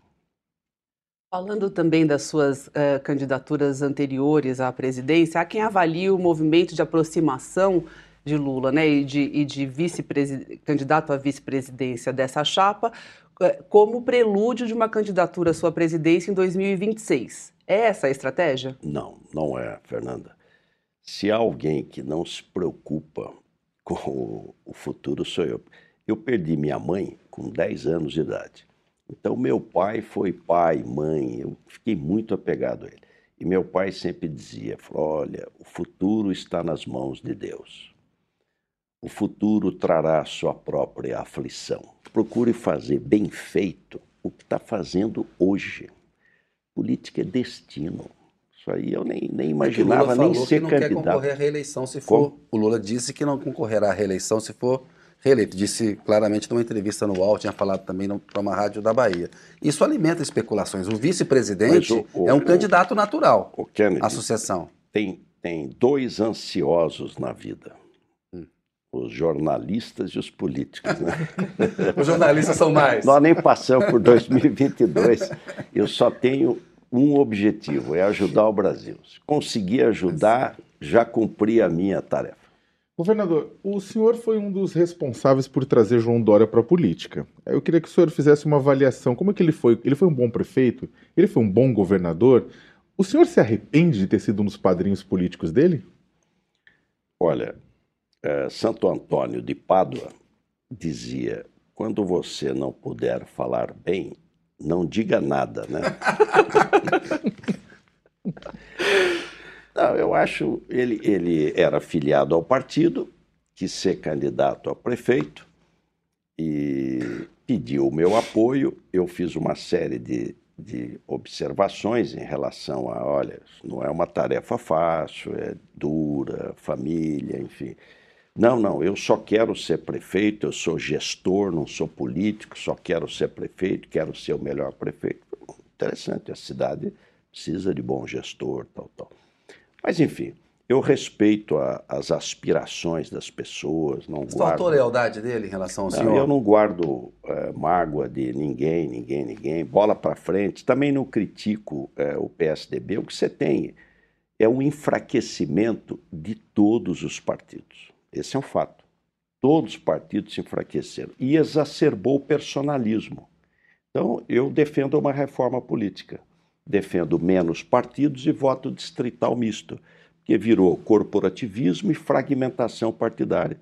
Falando também das suas uh, candidaturas anteriores à presidência, há quem avalie o movimento de aproximação de Lula né, e de, e de candidato à vice-presidência dessa chapa uh, como prelúdio de uma candidatura à sua presidência em 2026. É essa a estratégia? Não, não é, Fernanda. Se há alguém que não se preocupa com o futuro sou eu. Eu perdi minha mãe com 10 anos de idade. Então, meu pai foi pai, mãe, eu fiquei muito apegado a ele. E meu pai sempre dizia: olha, o futuro está nas mãos de Deus. O futuro trará sua própria aflição. Procure fazer bem feito o que está fazendo hoje. Política é destino. Isso aí eu nem, nem imaginava nem ser que não candidato. Quer concorrer à reeleição se for. Como? O Lula disse que não concorrerá à reeleição se for reeleito. Disse claramente numa entrevista no UOL, tinha falado também para uma rádio da Bahia. Isso alimenta especulações. O vice-presidente é um o, candidato natural o Kennedy, à sucessão. Tem, tem dois ansiosos na vida: hum. os jornalistas e os políticos. Né? os jornalistas são mais. Nós nem passamos por 2022. Eu só tenho um objetivo: é ajudar o Brasil. Se conseguir ajudar, já cumpri a minha tarefa. Governador, o senhor foi um dos responsáveis por trazer João Dória para a política. Eu queria que o senhor fizesse uma avaliação. Como é que ele foi? Ele foi um bom prefeito? Ele foi um bom governador? O senhor se arrepende de ter sido um dos padrinhos políticos dele? Olha, é, Santo Antônio de Pádua dizia: quando você não puder falar bem, não diga nada, né? não, eu acho ele ele era filiado ao partido, quis ser candidato a prefeito e pediu o meu apoio. Eu fiz uma série de, de observações em relação a, olha, não é uma tarefa fácil, é dura, família, enfim. Não, não, eu só quero ser prefeito, eu sou gestor, não sou político, só quero ser prefeito, quero ser o melhor prefeito. Interessante, a cidade precisa de bom gestor, tal, tal. Mas, enfim, eu respeito a, as aspirações das pessoas, não Você guardo... lealdade dele em relação ao não, senhor? Eu não guardo é, mágoa de ninguém, ninguém, ninguém, bola para frente. Também não critico é, o PSDB. O que você tem é um enfraquecimento de todos os partidos. Esse é um fato. Todos os partidos se enfraqueceram e exacerbou o personalismo. Então, eu defendo uma reforma política. Defendo menos partidos e voto distrital misto, que virou corporativismo e fragmentação partidária.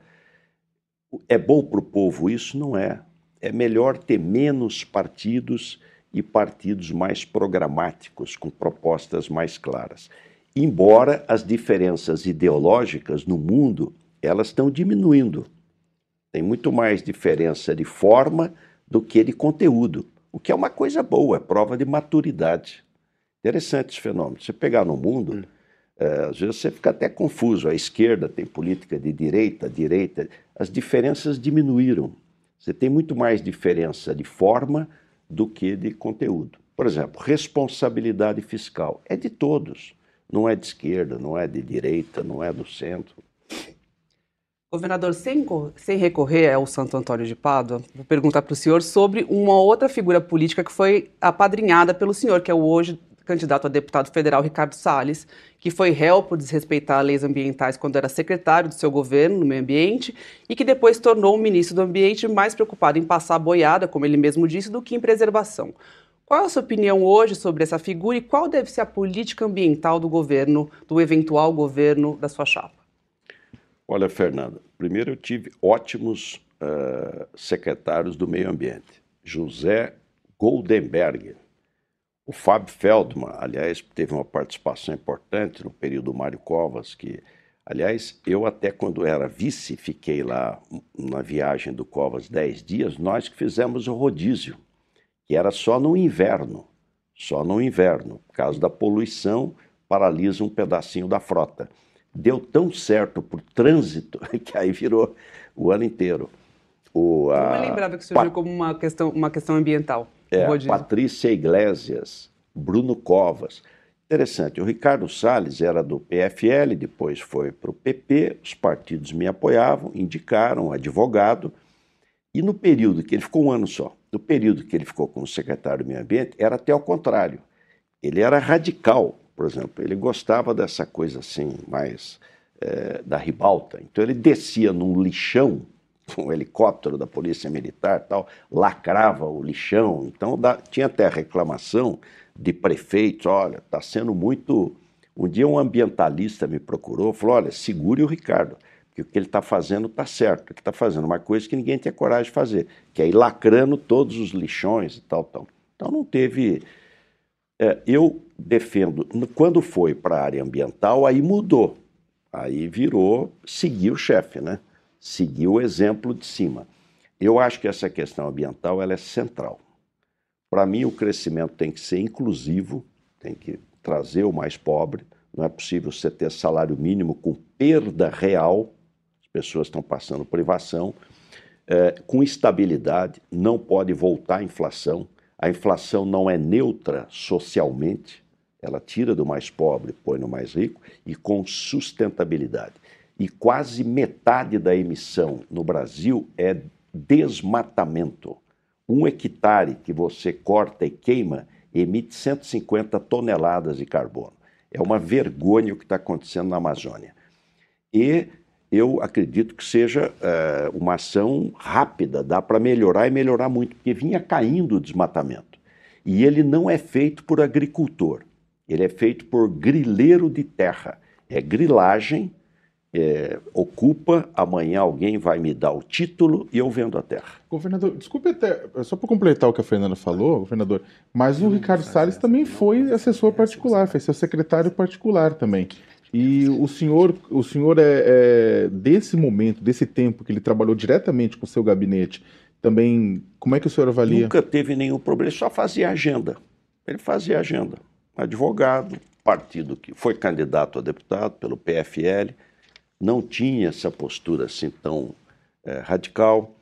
É bom para o povo isso? Não é. É melhor ter menos partidos e partidos mais programáticos, com propostas mais claras. Embora as diferenças ideológicas no mundo elas estão diminuindo. Tem muito mais diferença de forma do que de conteúdo, o que é uma coisa boa, é prova de maturidade. Interessante esse fenômeno. Você pegar no mundo, é, às vezes você fica até confuso. A esquerda tem política de direita, a direita. As diferenças diminuíram. Você tem muito mais diferença de forma do que de conteúdo. Por exemplo, responsabilidade fiscal é de todos. Não é de esquerda, não é de direita, não é do centro. Governador, sem, sem recorrer ao Santo Antônio de Pádua, vou perguntar para o senhor sobre uma outra figura política que foi apadrinhada pelo senhor, que é o hoje candidato a deputado federal Ricardo Salles, que foi réu por desrespeitar leis ambientais quando era secretário do seu governo no meio ambiente e que depois tornou o ministro do Ambiente mais preocupado em passar boiada, como ele mesmo disse, do que em preservação. Qual é a sua opinião hoje sobre essa figura e qual deve ser a política ambiental do governo, do eventual governo da sua chapa? Olha, Fernanda, primeiro eu tive ótimos uh, secretários do meio ambiente. José Goldenberg, o Fábio Feldman, aliás, teve uma participação importante no período do Mário Covas, que, aliás, eu até quando era vice, fiquei lá na viagem do Covas dez dias, nós que fizemos o rodízio, que era só no inverno, só no inverno, por causa da poluição, paralisa um pedacinho da frota deu tão certo por trânsito que aí virou o ano inteiro. O, a, Não lembrava que surgiu como uma questão, uma questão ambiental. É, Patrícia Iglesias, Bruno Covas. Interessante, o Ricardo Salles era do PFL, depois foi para o PP, os partidos me apoiavam, indicaram um advogado, e no período que ele ficou um ano só, no período que ele ficou como secretário do Meio Ambiente, era até ao contrário. Ele era radical, por exemplo, ele gostava dessa coisa assim, mais é, da ribalta. Então ele descia num lixão, um helicóptero da polícia militar tal, lacrava o lixão. Então tinha até reclamação de prefeitos, olha, está sendo muito... Um dia um ambientalista me procurou, falou, olha, segure o Ricardo, porque o que ele está fazendo está certo, ele está fazendo uma coisa que ninguém tem coragem de fazer, que é ir lacrando todos os lixões e tal, tal. Então não teve é, eu defendo, quando foi para a área ambiental, aí mudou. Aí virou, seguiu o chefe, né? Seguiu o exemplo de cima. Eu acho que essa questão ambiental ela é central. Para mim, o crescimento tem que ser inclusivo, tem que trazer o mais pobre. Não é possível você ter salário mínimo com perda real, as pessoas estão passando privação, é, com estabilidade, não pode voltar a inflação. A inflação não é neutra socialmente, ela tira do mais pobre, põe no mais rico, e com sustentabilidade. e quase metade da emissão no Brasil é desmatamento. Um hectare que você corta e queima emite 150 toneladas de carbono. É uma vergonha o que está acontecendo na Amazônia. E eu acredito que seja é, uma ação rápida, dá para melhorar e melhorar muito, porque vinha caindo o desmatamento. E ele não é feito por agricultor, ele é feito por grileiro de terra. É grilagem, é, ocupa, amanhã alguém vai me dar o título e eu vendo a terra. Governador, desculpe até, só para completar o que a Fernanda falou, governador, mas o Ricardo Salles também foi assessor particular, foi seu secretário particular também. E o senhor, o senhor é, é, desse momento, desse tempo que ele trabalhou diretamente com o seu gabinete, também, como é que o senhor avalia? Nunca teve nenhum problema, ele só fazia agenda. Ele fazia agenda. Advogado, partido que foi candidato a deputado pelo PFL, não tinha essa postura assim tão é, radical.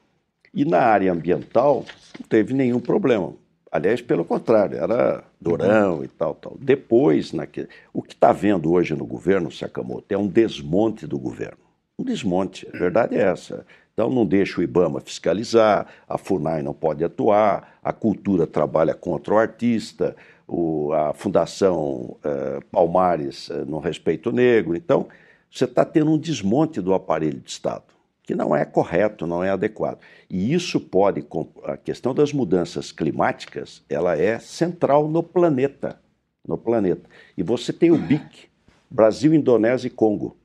E na área ambiental não teve nenhum problema. Aliás, pelo contrário, era durão e tal, tal. Depois, naque... o que está vendo hoje no governo, Sakamoto, é um desmonte do governo. Um desmonte, a verdade é essa. Então não deixa o IBAMA fiscalizar, a FUNAI não pode atuar, a cultura trabalha contra o artista, o, a Fundação eh, Palmares eh, não respeita o negro. Então, você está tendo um desmonte do aparelho de Estado, que não é correto, não é adequado. E isso pode, a questão das mudanças climáticas, ela é central no planeta, no planeta. E você tem o BIC, Brasil, Indonésia e Congo.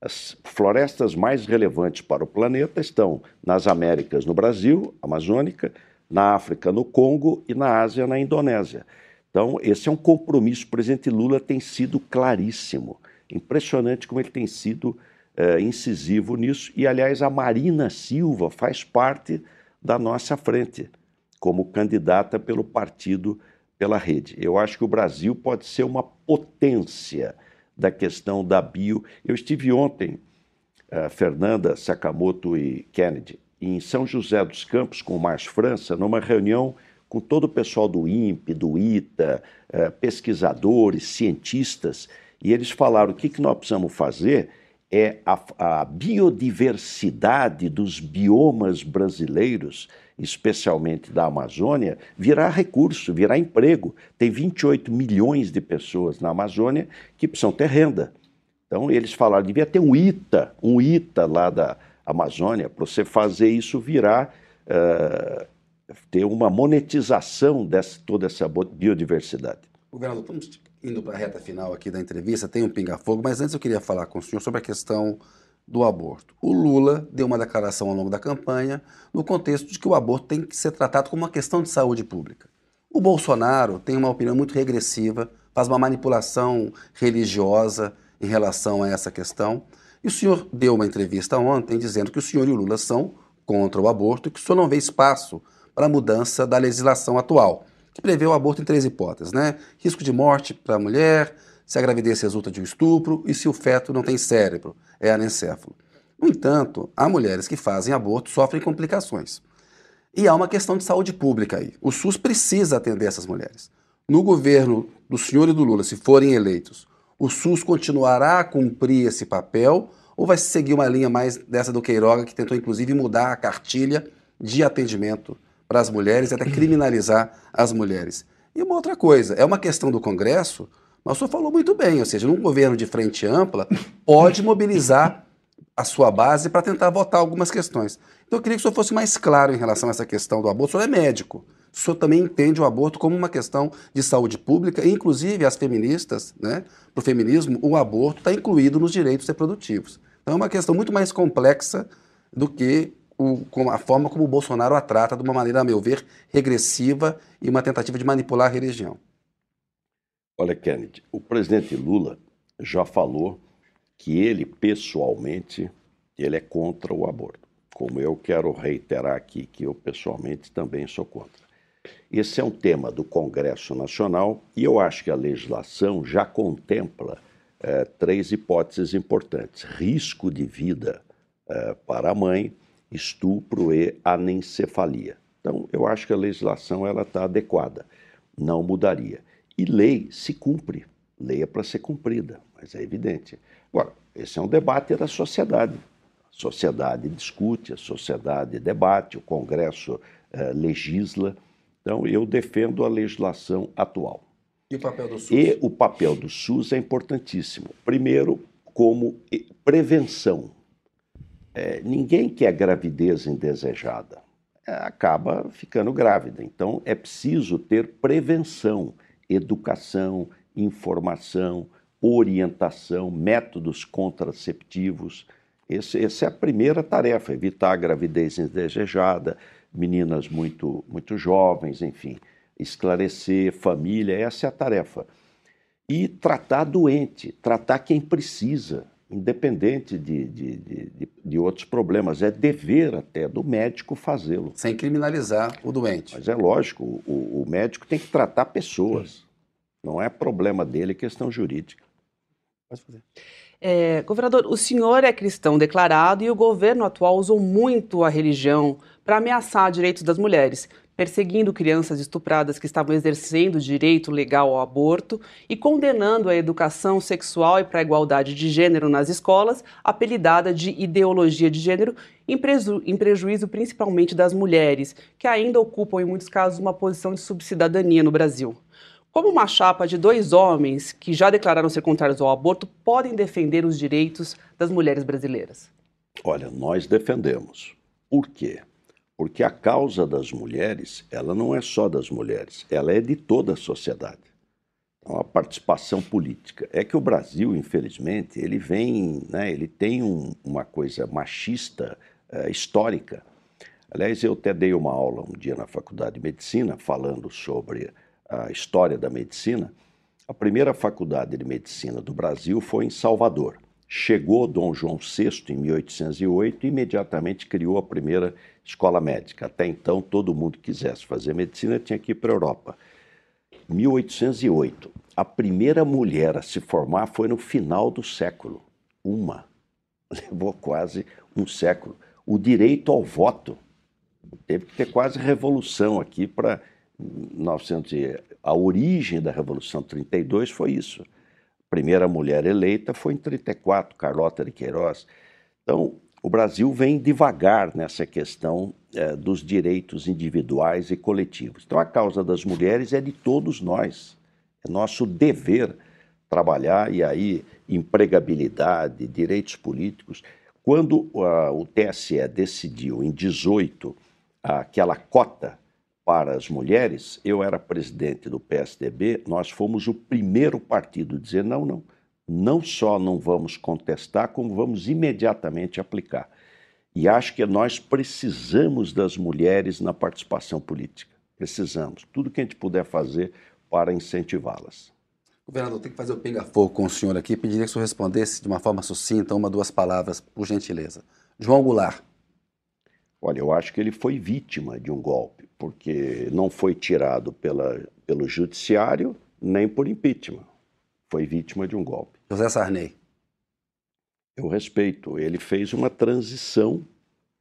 As florestas mais relevantes para o planeta estão nas Américas, no Brasil, Amazônica, na África, no Congo e na Ásia, na Indonésia. Então, esse é um compromisso. O presidente Lula tem sido claríssimo. Impressionante como ele tem sido é, incisivo nisso. E, aliás, a Marina Silva faz parte da nossa frente, como candidata pelo partido, pela rede. Eu acho que o Brasil pode ser uma potência da questão da bio. Eu estive ontem, uh, Fernanda, Sakamoto e Kennedy, em São José dos Campos, com o Márcio França, numa reunião com todo o pessoal do INPE, do ITA, uh, pesquisadores, cientistas, e eles falaram: o que, que nós precisamos fazer é a, a biodiversidade dos biomas brasileiros, especialmente da Amazônia, virar recurso, virar emprego. Tem 28 milhões de pessoas na Amazônia que precisam ter renda. Então, eles falaram: devia ter um ITA, um ITA lá da Amazônia, para você fazer isso virar. Uh, ter uma monetização dessa toda essa biodiversidade. Governador, estamos indo para a reta final aqui da entrevista, tem um pinga-fogo, mas antes eu queria falar com o senhor sobre a questão do aborto. O Lula deu uma declaração ao longo da campanha no contexto de que o aborto tem que ser tratado como uma questão de saúde pública. O Bolsonaro tem uma opinião muito regressiva, faz uma manipulação religiosa em relação a essa questão. E o senhor deu uma entrevista ontem dizendo que o senhor e o Lula são contra o aborto e que o senhor não vê espaço para a mudança da legislação atual que prevê o aborto em três hipóteses, né? Risco de morte para a mulher, se a gravidez resulta de um estupro e se o feto não tem cérebro, é anencéfalo. No entanto, há mulheres que fazem aborto sofrem complicações. E há uma questão de saúde pública aí. O SUS precisa atender essas mulheres. No governo do senhor e do Lula, se forem eleitos, o SUS continuará a cumprir esse papel ou vai seguir uma linha mais dessa do Queiroga, que tentou inclusive mudar a cartilha de atendimento para as mulheres até criminalizar as mulheres. E uma outra coisa, é uma questão do Congresso, mas o senhor falou muito bem, ou seja, num governo de frente ampla, pode mobilizar a sua base para tentar votar algumas questões. Então eu queria que o senhor fosse mais claro em relação a essa questão do aborto. O senhor é médico. O senhor também entende o aborto como uma questão de saúde pública, e inclusive as feministas, né, para o feminismo, o aborto está incluído nos direitos reprodutivos. Então é uma questão muito mais complexa do que o, a forma como o Bolsonaro a trata de uma maneira, a meu ver, regressiva e uma tentativa de manipular a religião. Olha, Kennedy, o presidente Lula já falou que ele, pessoalmente, ele é contra o aborto. Como eu quero reiterar aqui que eu, pessoalmente, também sou contra. Esse é um tema do Congresso Nacional e eu acho que a legislação já contempla é, três hipóteses importantes: risco de vida é, para a mãe, estupro e anencefalia. Então, eu acho que a legislação ela está adequada, não mudaria. E lei se cumpre, lei é para ser cumprida, mas é evidente. Agora, Esse é um debate da sociedade. A sociedade discute, a sociedade debate, o Congresso eh, legisla. Então, eu defendo a legislação atual. E o papel do SUS? E o papel do SUS é importantíssimo. Primeiro, como prevenção. É, ninguém quer gravidez indesejada. É, acaba ficando grávida. Então, é preciso ter prevenção, educação, informação, orientação, métodos contraceptivos. Esse, essa é a primeira tarefa, evitar a gravidez indesejada, meninas muito, muito jovens, enfim, esclarecer família, essa é a tarefa. E tratar doente, tratar quem precisa, independente de, de, de, de outros problemas. É dever até do médico fazê-lo. Sem criminalizar o doente. Mas é lógico, o, o médico tem que tratar pessoas. Não é problema dele é questão jurídica. Pode fazer. É, governador, o senhor é cristão declarado e o governo atual usou muito a religião para ameaçar direitos das mulheres, perseguindo crianças estupradas que estavam exercendo o direito legal ao aborto e condenando a educação sexual e para a igualdade de gênero nas escolas, apelidada de ideologia de gênero, em, preju em prejuízo principalmente das mulheres, que ainda ocupam, em muitos casos, uma posição de subcidadania no Brasil. Como uma chapa de dois homens que já declararam ser contrários ao aborto podem defender os direitos das mulheres brasileiras? Olha, nós defendemos. Por quê? Porque a causa das mulheres, ela não é só das mulheres, ela é de toda a sociedade. Então, a participação política. É que o Brasil, infelizmente, ele vem, né, ele tem um, uma coisa machista uh, histórica. Aliás, eu até dei uma aula um dia na Faculdade de Medicina falando sobre a história da medicina, a primeira faculdade de medicina do Brasil foi em Salvador. Chegou Dom João VI em 1808 e imediatamente criou a primeira escola médica. Até então, todo mundo que quisesse fazer medicina tinha que ir para a Europa. 1808. A primeira mulher a se formar foi no final do século. Uma. Levou quase um século. O direito ao voto. Teve que ter quase revolução aqui para 1900, a origem da Revolução 32 foi isso. A primeira mulher eleita foi em 34, Carlota de Queiroz. Então, o Brasil vem devagar nessa questão é, dos direitos individuais e coletivos. Então, a causa das mulheres é de todos nós. É nosso dever trabalhar, e aí, empregabilidade, direitos políticos. Quando uh, o TSE decidiu, em 18, aquela cota para as mulheres, eu era presidente do PSDB, nós fomos o primeiro partido a dizer não, não. Não só não vamos contestar, como vamos imediatamente aplicar. E acho que nós precisamos das mulheres na participação política. Precisamos. Tudo que a gente puder fazer para incentivá-las. Governador, tem que fazer o pinga-fogo com o senhor aqui. Pediria que o senhor respondesse de uma forma sucinta, uma, duas palavras, por gentileza. João Goulart. Olha, eu acho que ele foi vítima de um golpe porque não foi tirado pela, pelo judiciário nem por impeachment. Foi vítima de um golpe. José Sarney. Eu respeito. Ele fez uma transição,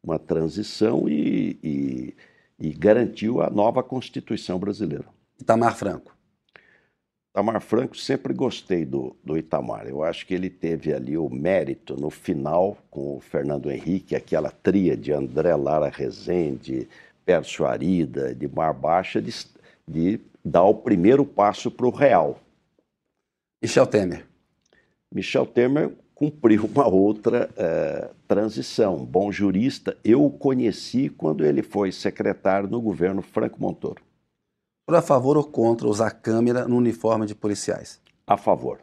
uma transição e, e, e garantiu a nova Constituição brasileira. Itamar Franco. Itamar Franco, sempre gostei do, do Itamar. Eu acho que ele teve ali o mérito no final com o Fernando Henrique, aquela tríade André Lara Rezende, Pércio Arida, de Mar Baixa, de, de dar o primeiro passo para o real. Michel Temer. Michel Temer cumpriu uma outra é, transição. Bom jurista, eu o conheci quando ele foi secretário no governo Franco Montoro. Por a favor ou contra usar câmera no uniforme de policiais? A favor.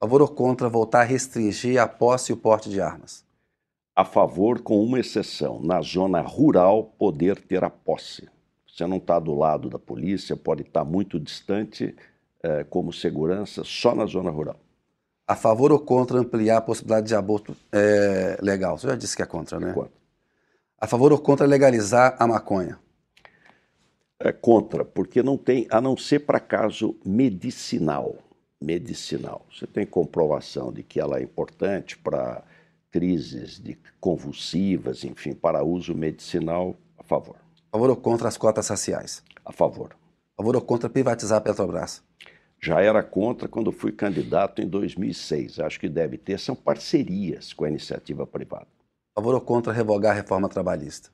A favor ou contra voltar a restringir a posse e o porte de armas? a favor, com uma exceção: na zona rural, poder ter a posse. Você não está do lado da polícia, pode estar tá muito distante é, como segurança, só na zona rural. A favor ou contra ampliar a possibilidade de aborto é, legal? Você já disse que é contra, né? É contra. A favor ou contra legalizar a maconha? É contra, porque não tem, a não ser para caso medicinal. Medicinal. Você tem comprovação de que ela é importante para crises de convulsivas, enfim, para uso medicinal, a favor. A favor ou contra as cotas raciais? A favor. A favor ou contra privatizar a Petrobras? Já era contra quando fui candidato em 2006. Acho que deve ter, são parcerias com a iniciativa privada. Favor ou contra revogar a reforma trabalhista?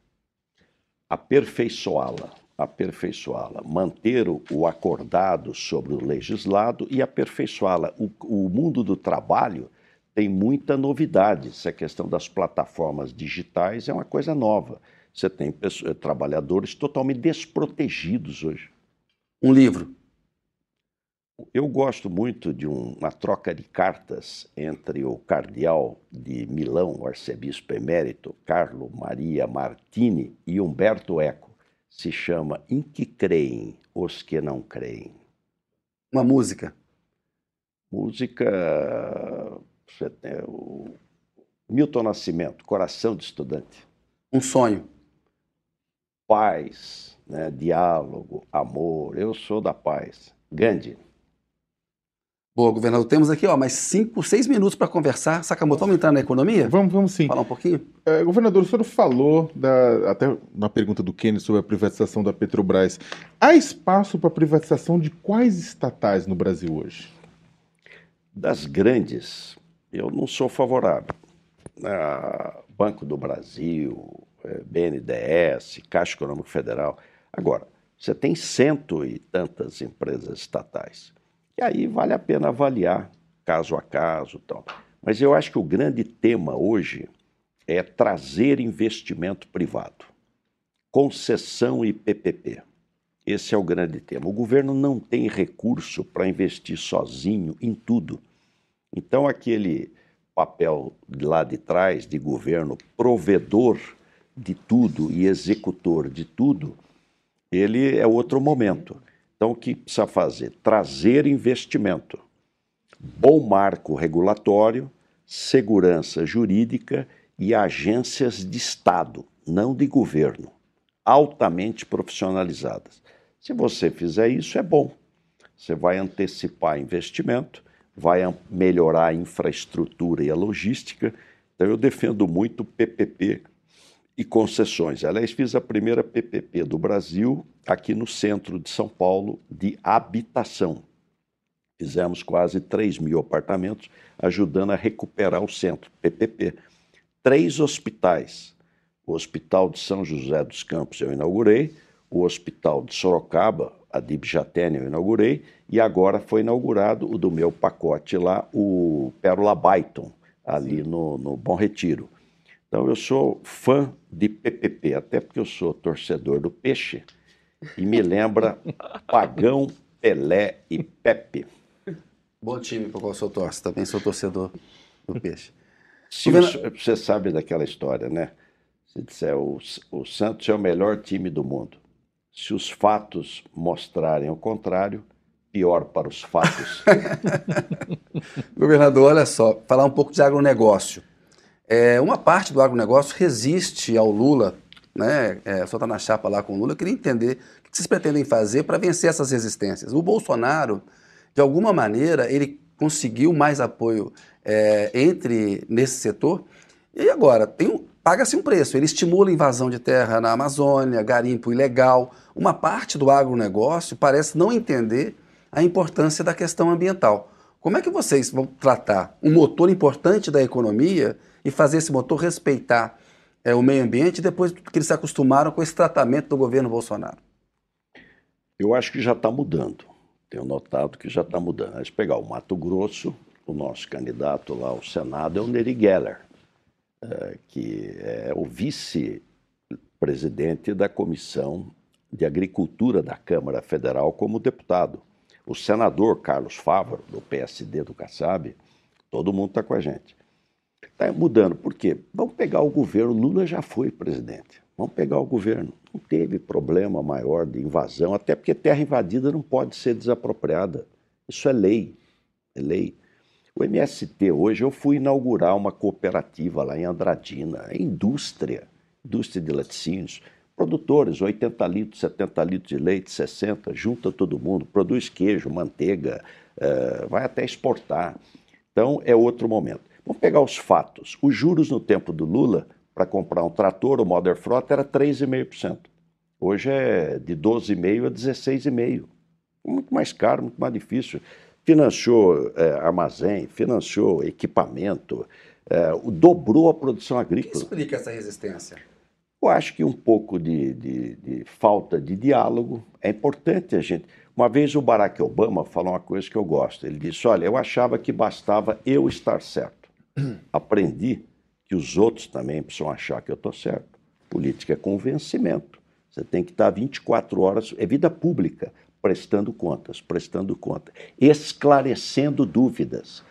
Aperfeiçoá-la, aperfeiçoá-la, manter o acordado sobre o legislado e aperfeiçoá-la. O, o mundo do trabalho tem muita novidade. Essa questão das plataformas digitais é uma coisa nova. Você tem pessoas, trabalhadores totalmente desprotegidos hoje. Um livro. Eu gosto muito de um, uma troca de cartas entre o cardeal de Milão, o arcebispo emérito, Carlo Maria Martini, e Humberto Eco. Se chama Em que creem os que não creem. Uma música. Música. O Milton Nascimento, Coração de Estudante. Um sonho. Paz, né? diálogo, amor. Eu sou da paz. Gandhi. Boa, governador. Temos aqui ó, mais cinco, seis minutos para conversar. Sakamoto, vamos entrar na economia? Vamos, vamos sim. Falar um pouquinho? É, governador, o senhor falou, da, até na pergunta do Kenny sobre a privatização da Petrobras. Há espaço para privatização de quais estatais no Brasil hoje? Das grandes, eu não sou favorável. Banco do Brasil, é, BNDES, Caixa Econômico Federal. Agora, você tem cento e tantas empresas estatais. E aí vale a pena avaliar caso a caso tal. Mas eu acho que o grande tema hoje é trazer investimento privado. Concessão e PPP. Esse é o grande tema. O governo não tem recurso para investir sozinho em tudo. Então, aquele papel lá de trás de governo provedor de tudo e executor de tudo, ele é outro momento. Então, o que precisa fazer? Trazer investimento, bom marco regulatório, segurança jurídica e agências de Estado, não de governo, altamente profissionalizadas. Se você fizer isso, é bom. Você vai antecipar investimento, vai melhorar a infraestrutura e a logística. Então, eu defendo muito o PPP e concessões. Aliás, fiz a primeira PPP do Brasil aqui no centro de São Paulo de habitação. Fizemos quase 3 mil apartamentos, ajudando a recuperar o centro, PPP. Três hospitais. O Hospital de São José dos Campos eu inaugurei, o Hospital de Sorocaba, a DIB Jatene eu inaugurei, e agora foi inaugurado o do meu pacote lá, o Pérola Byton, ali no, no Bom Retiro. Então eu sou fã de PPP, até porque eu sou torcedor do Peixe e me lembra Pagão, Pelé e Pepe. Bom time para qual sou torce, também sou torcedor do Peixe. Se você sabe daquela história, né? Se disser o, o Santos é o melhor time do mundo. Se os fatos mostrarem o contrário, pior para os fatos. Governador, olha só, falar um pouco de agronegócio. É, uma parte do agronegócio resiste ao Lula, né? É, só está na chapa lá com o Lula. Eu queria entender o que vocês pretendem fazer para vencer essas resistências. O Bolsonaro, de alguma maneira, ele conseguiu mais apoio é, entre nesse setor. E agora, um, paga-se um preço. Ele estimula a invasão de terra na Amazônia, garimpo ilegal. Uma parte do agronegócio parece não entender a importância da questão ambiental. Como é que vocês vão tratar um motor importante da economia e fazer esse motor respeitar é, o meio ambiente depois que eles se acostumaram com esse tratamento do governo Bolsonaro? Eu acho que já está mudando. Tenho notado que já está mudando. Se pegar o Mato Grosso, o nosso candidato lá ao Senado é o Neri Geller, é, que é o vice-presidente da Comissão de Agricultura da Câmara Federal como deputado. O senador Carlos Fávaro, do PSD do Kassab, todo mundo está com a gente. Está mudando. Por quê? Vamos pegar o governo. Lula já foi presidente. Vamos pegar o governo. Não teve problema maior de invasão, até porque terra invadida não pode ser desapropriada. Isso é lei. É lei. O MST, hoje, eu fui inaugurar uma cooperativa lá em Andradina, indústria, indústria de laticínios. Produtores, 80 litros, 70 litros de leite, 60, junta todo mundo, produz queijo, manteiga, uh, vai até exportar. Então, é outro momento. Vamos pegar os fatos. Os juros no tempo do Lula, para comprar um trator, o Modern Frota, era 3,5%. Hoje é de 12,5% a 16,5%. Muito mais caro, muito mais difícil. Financiou é, armazém, financiou equipamento, é, dobrou a produção agrícola. O que explica essa resistência? Eu acho que um pouco de, de, de, falta de diálogo é importante a gente. Uma vez o Barack Obama falou uma coisa que eu gosto. Ele disse: Olha, eu achava que bastava eu estar certo. Aprendi que os outros também precisam achar que eu estou certo. Política é convencimento. Você tem que estar 24 horas, é vida pública, prestando contas, prestando contas, esclarecendo dúvidas,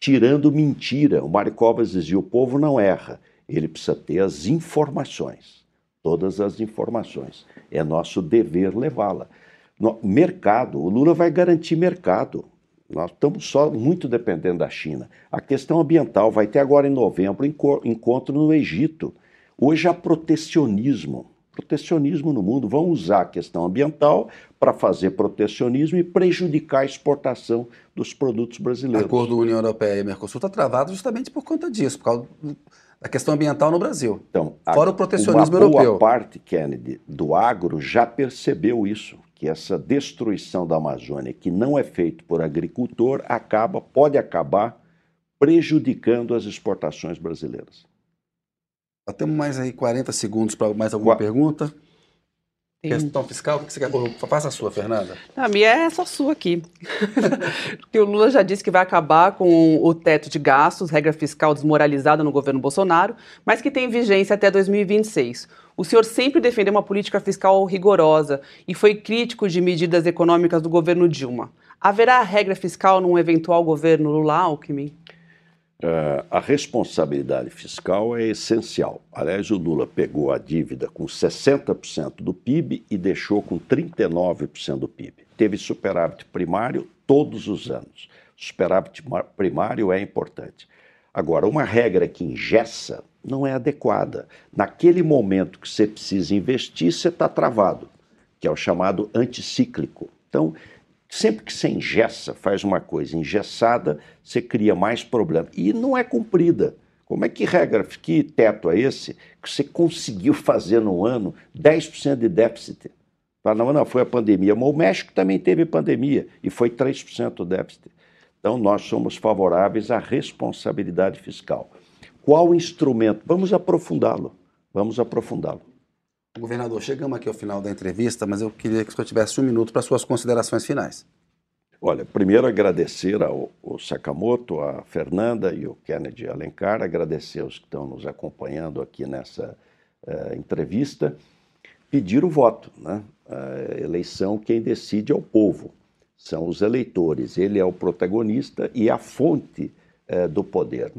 tirando mentira. O Mário Covas dizia: o povo não erra, ele precisa ter as informações, todas as informações. É nosso dever levá-la. Mercado, o Lula vai garantir mercado. Nós estamos só muito dependendo da China. A questão ambiental vai ter agora em novembro encontro no Egito. Hoje há protecionismo protecionismo no mundo, vão usar a questão ambiental para fazer protecionismo e prejudicar a exportação dos produtos brasileiros. O acordo União Europeia e Mercosul está travado justamente por conta disso, por causa da questão ambiental no Brasil. Então, Fora a, o protecionismo uma europeu. Boa parte, Kennedy, do agro já percebeu isso, que essa destruição da Amazônia, que não é feito por agricultor, acaba, pode acabar prejudicando as exportações brasileiras. Temos mais aí 40 segundos para mais alguma Qua... pergunta. Tem. Questão fiscal, o que você quer? Faça a sua, Fernanda. A minha é só sua aqui. Porque o Lula já disse que vai acabar com o teto de gastos, regra fiscal desmoralizada no governo Bolsonaro, mas que tem vigência até 2026. O senhor sempre defendeu uma política fiscal rigorosa e foi crítico de medidas econômicas do governo Dilma. Haverá regra fiscal num eventual governo Lula-Alckmin? Uh, a responsabilidade fiscal é essencial. Aliás, o Lula pegou a dívida com 60% do PIB e deixou com 39% do PIB. Teve superávit primário todos os anos. Superávit primário é importante. Agora, uma regra que engessa não é adequada. Naquele momento que você precisa investir, você está travado, que é o chamado anticíclico. Então, Sempre que você engessa, faz uma coisa engessada, você cria mais problema. E não é cumprida. Como é que regra, que teto é esse que você conseguiu fazer no ano 10% de déficit? Fala, não, não, foi a pandemia. Mas o México também teve pandemia e foi 3% o déficit. Então, nós somos favoráveis à responsabilidade fiscal. Qual instrumento? Vamos aprofundá-lo. Vamos aprofundá-lo. Governador, chegamos aqui ao final da entrevista, mas eu queria que o senhor tivesse um minuto para suas considerações finais. Olha, primeiro agradecer ao, ao Sakamoto, a Fernanda e o Kennedy Alencar, agradecer aos que estão nos acompanhando aqui nessa uh, entrevista, pedir o voto. Né? A eleição, quem decide é o povo, são os eleitores, ele é o protagonista e a fonte uh, do poder.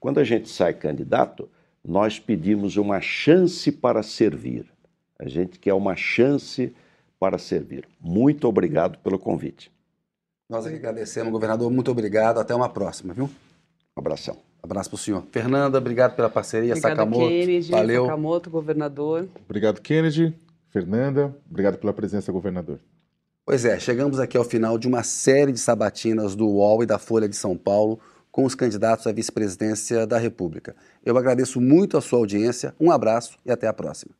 Quando a gente sai candidato, nós pedimos uma chance para servir. A gente quer uma chance para servir. Muito obrigado pelo convite. Nós aqui agradecemos, governador. Muito obrigado. Até uma próxima, viu? Um abração. Abraço para o senhor. Fernanda, obrigado pela parceria. Obrigado, Sakamoto. Kennedy, Valeu. Sakamoto, governador. Obrigado, Kennedy. Fernanda, obrigado pela presença, governador. Pois é, chegamos aqui ao final de uma série de sabatinas do UOL e da Folha de São Paulo com os candidatos à vice-presidência da República. Eu agradeço muito a sua audiência, um abraço e até a próxima.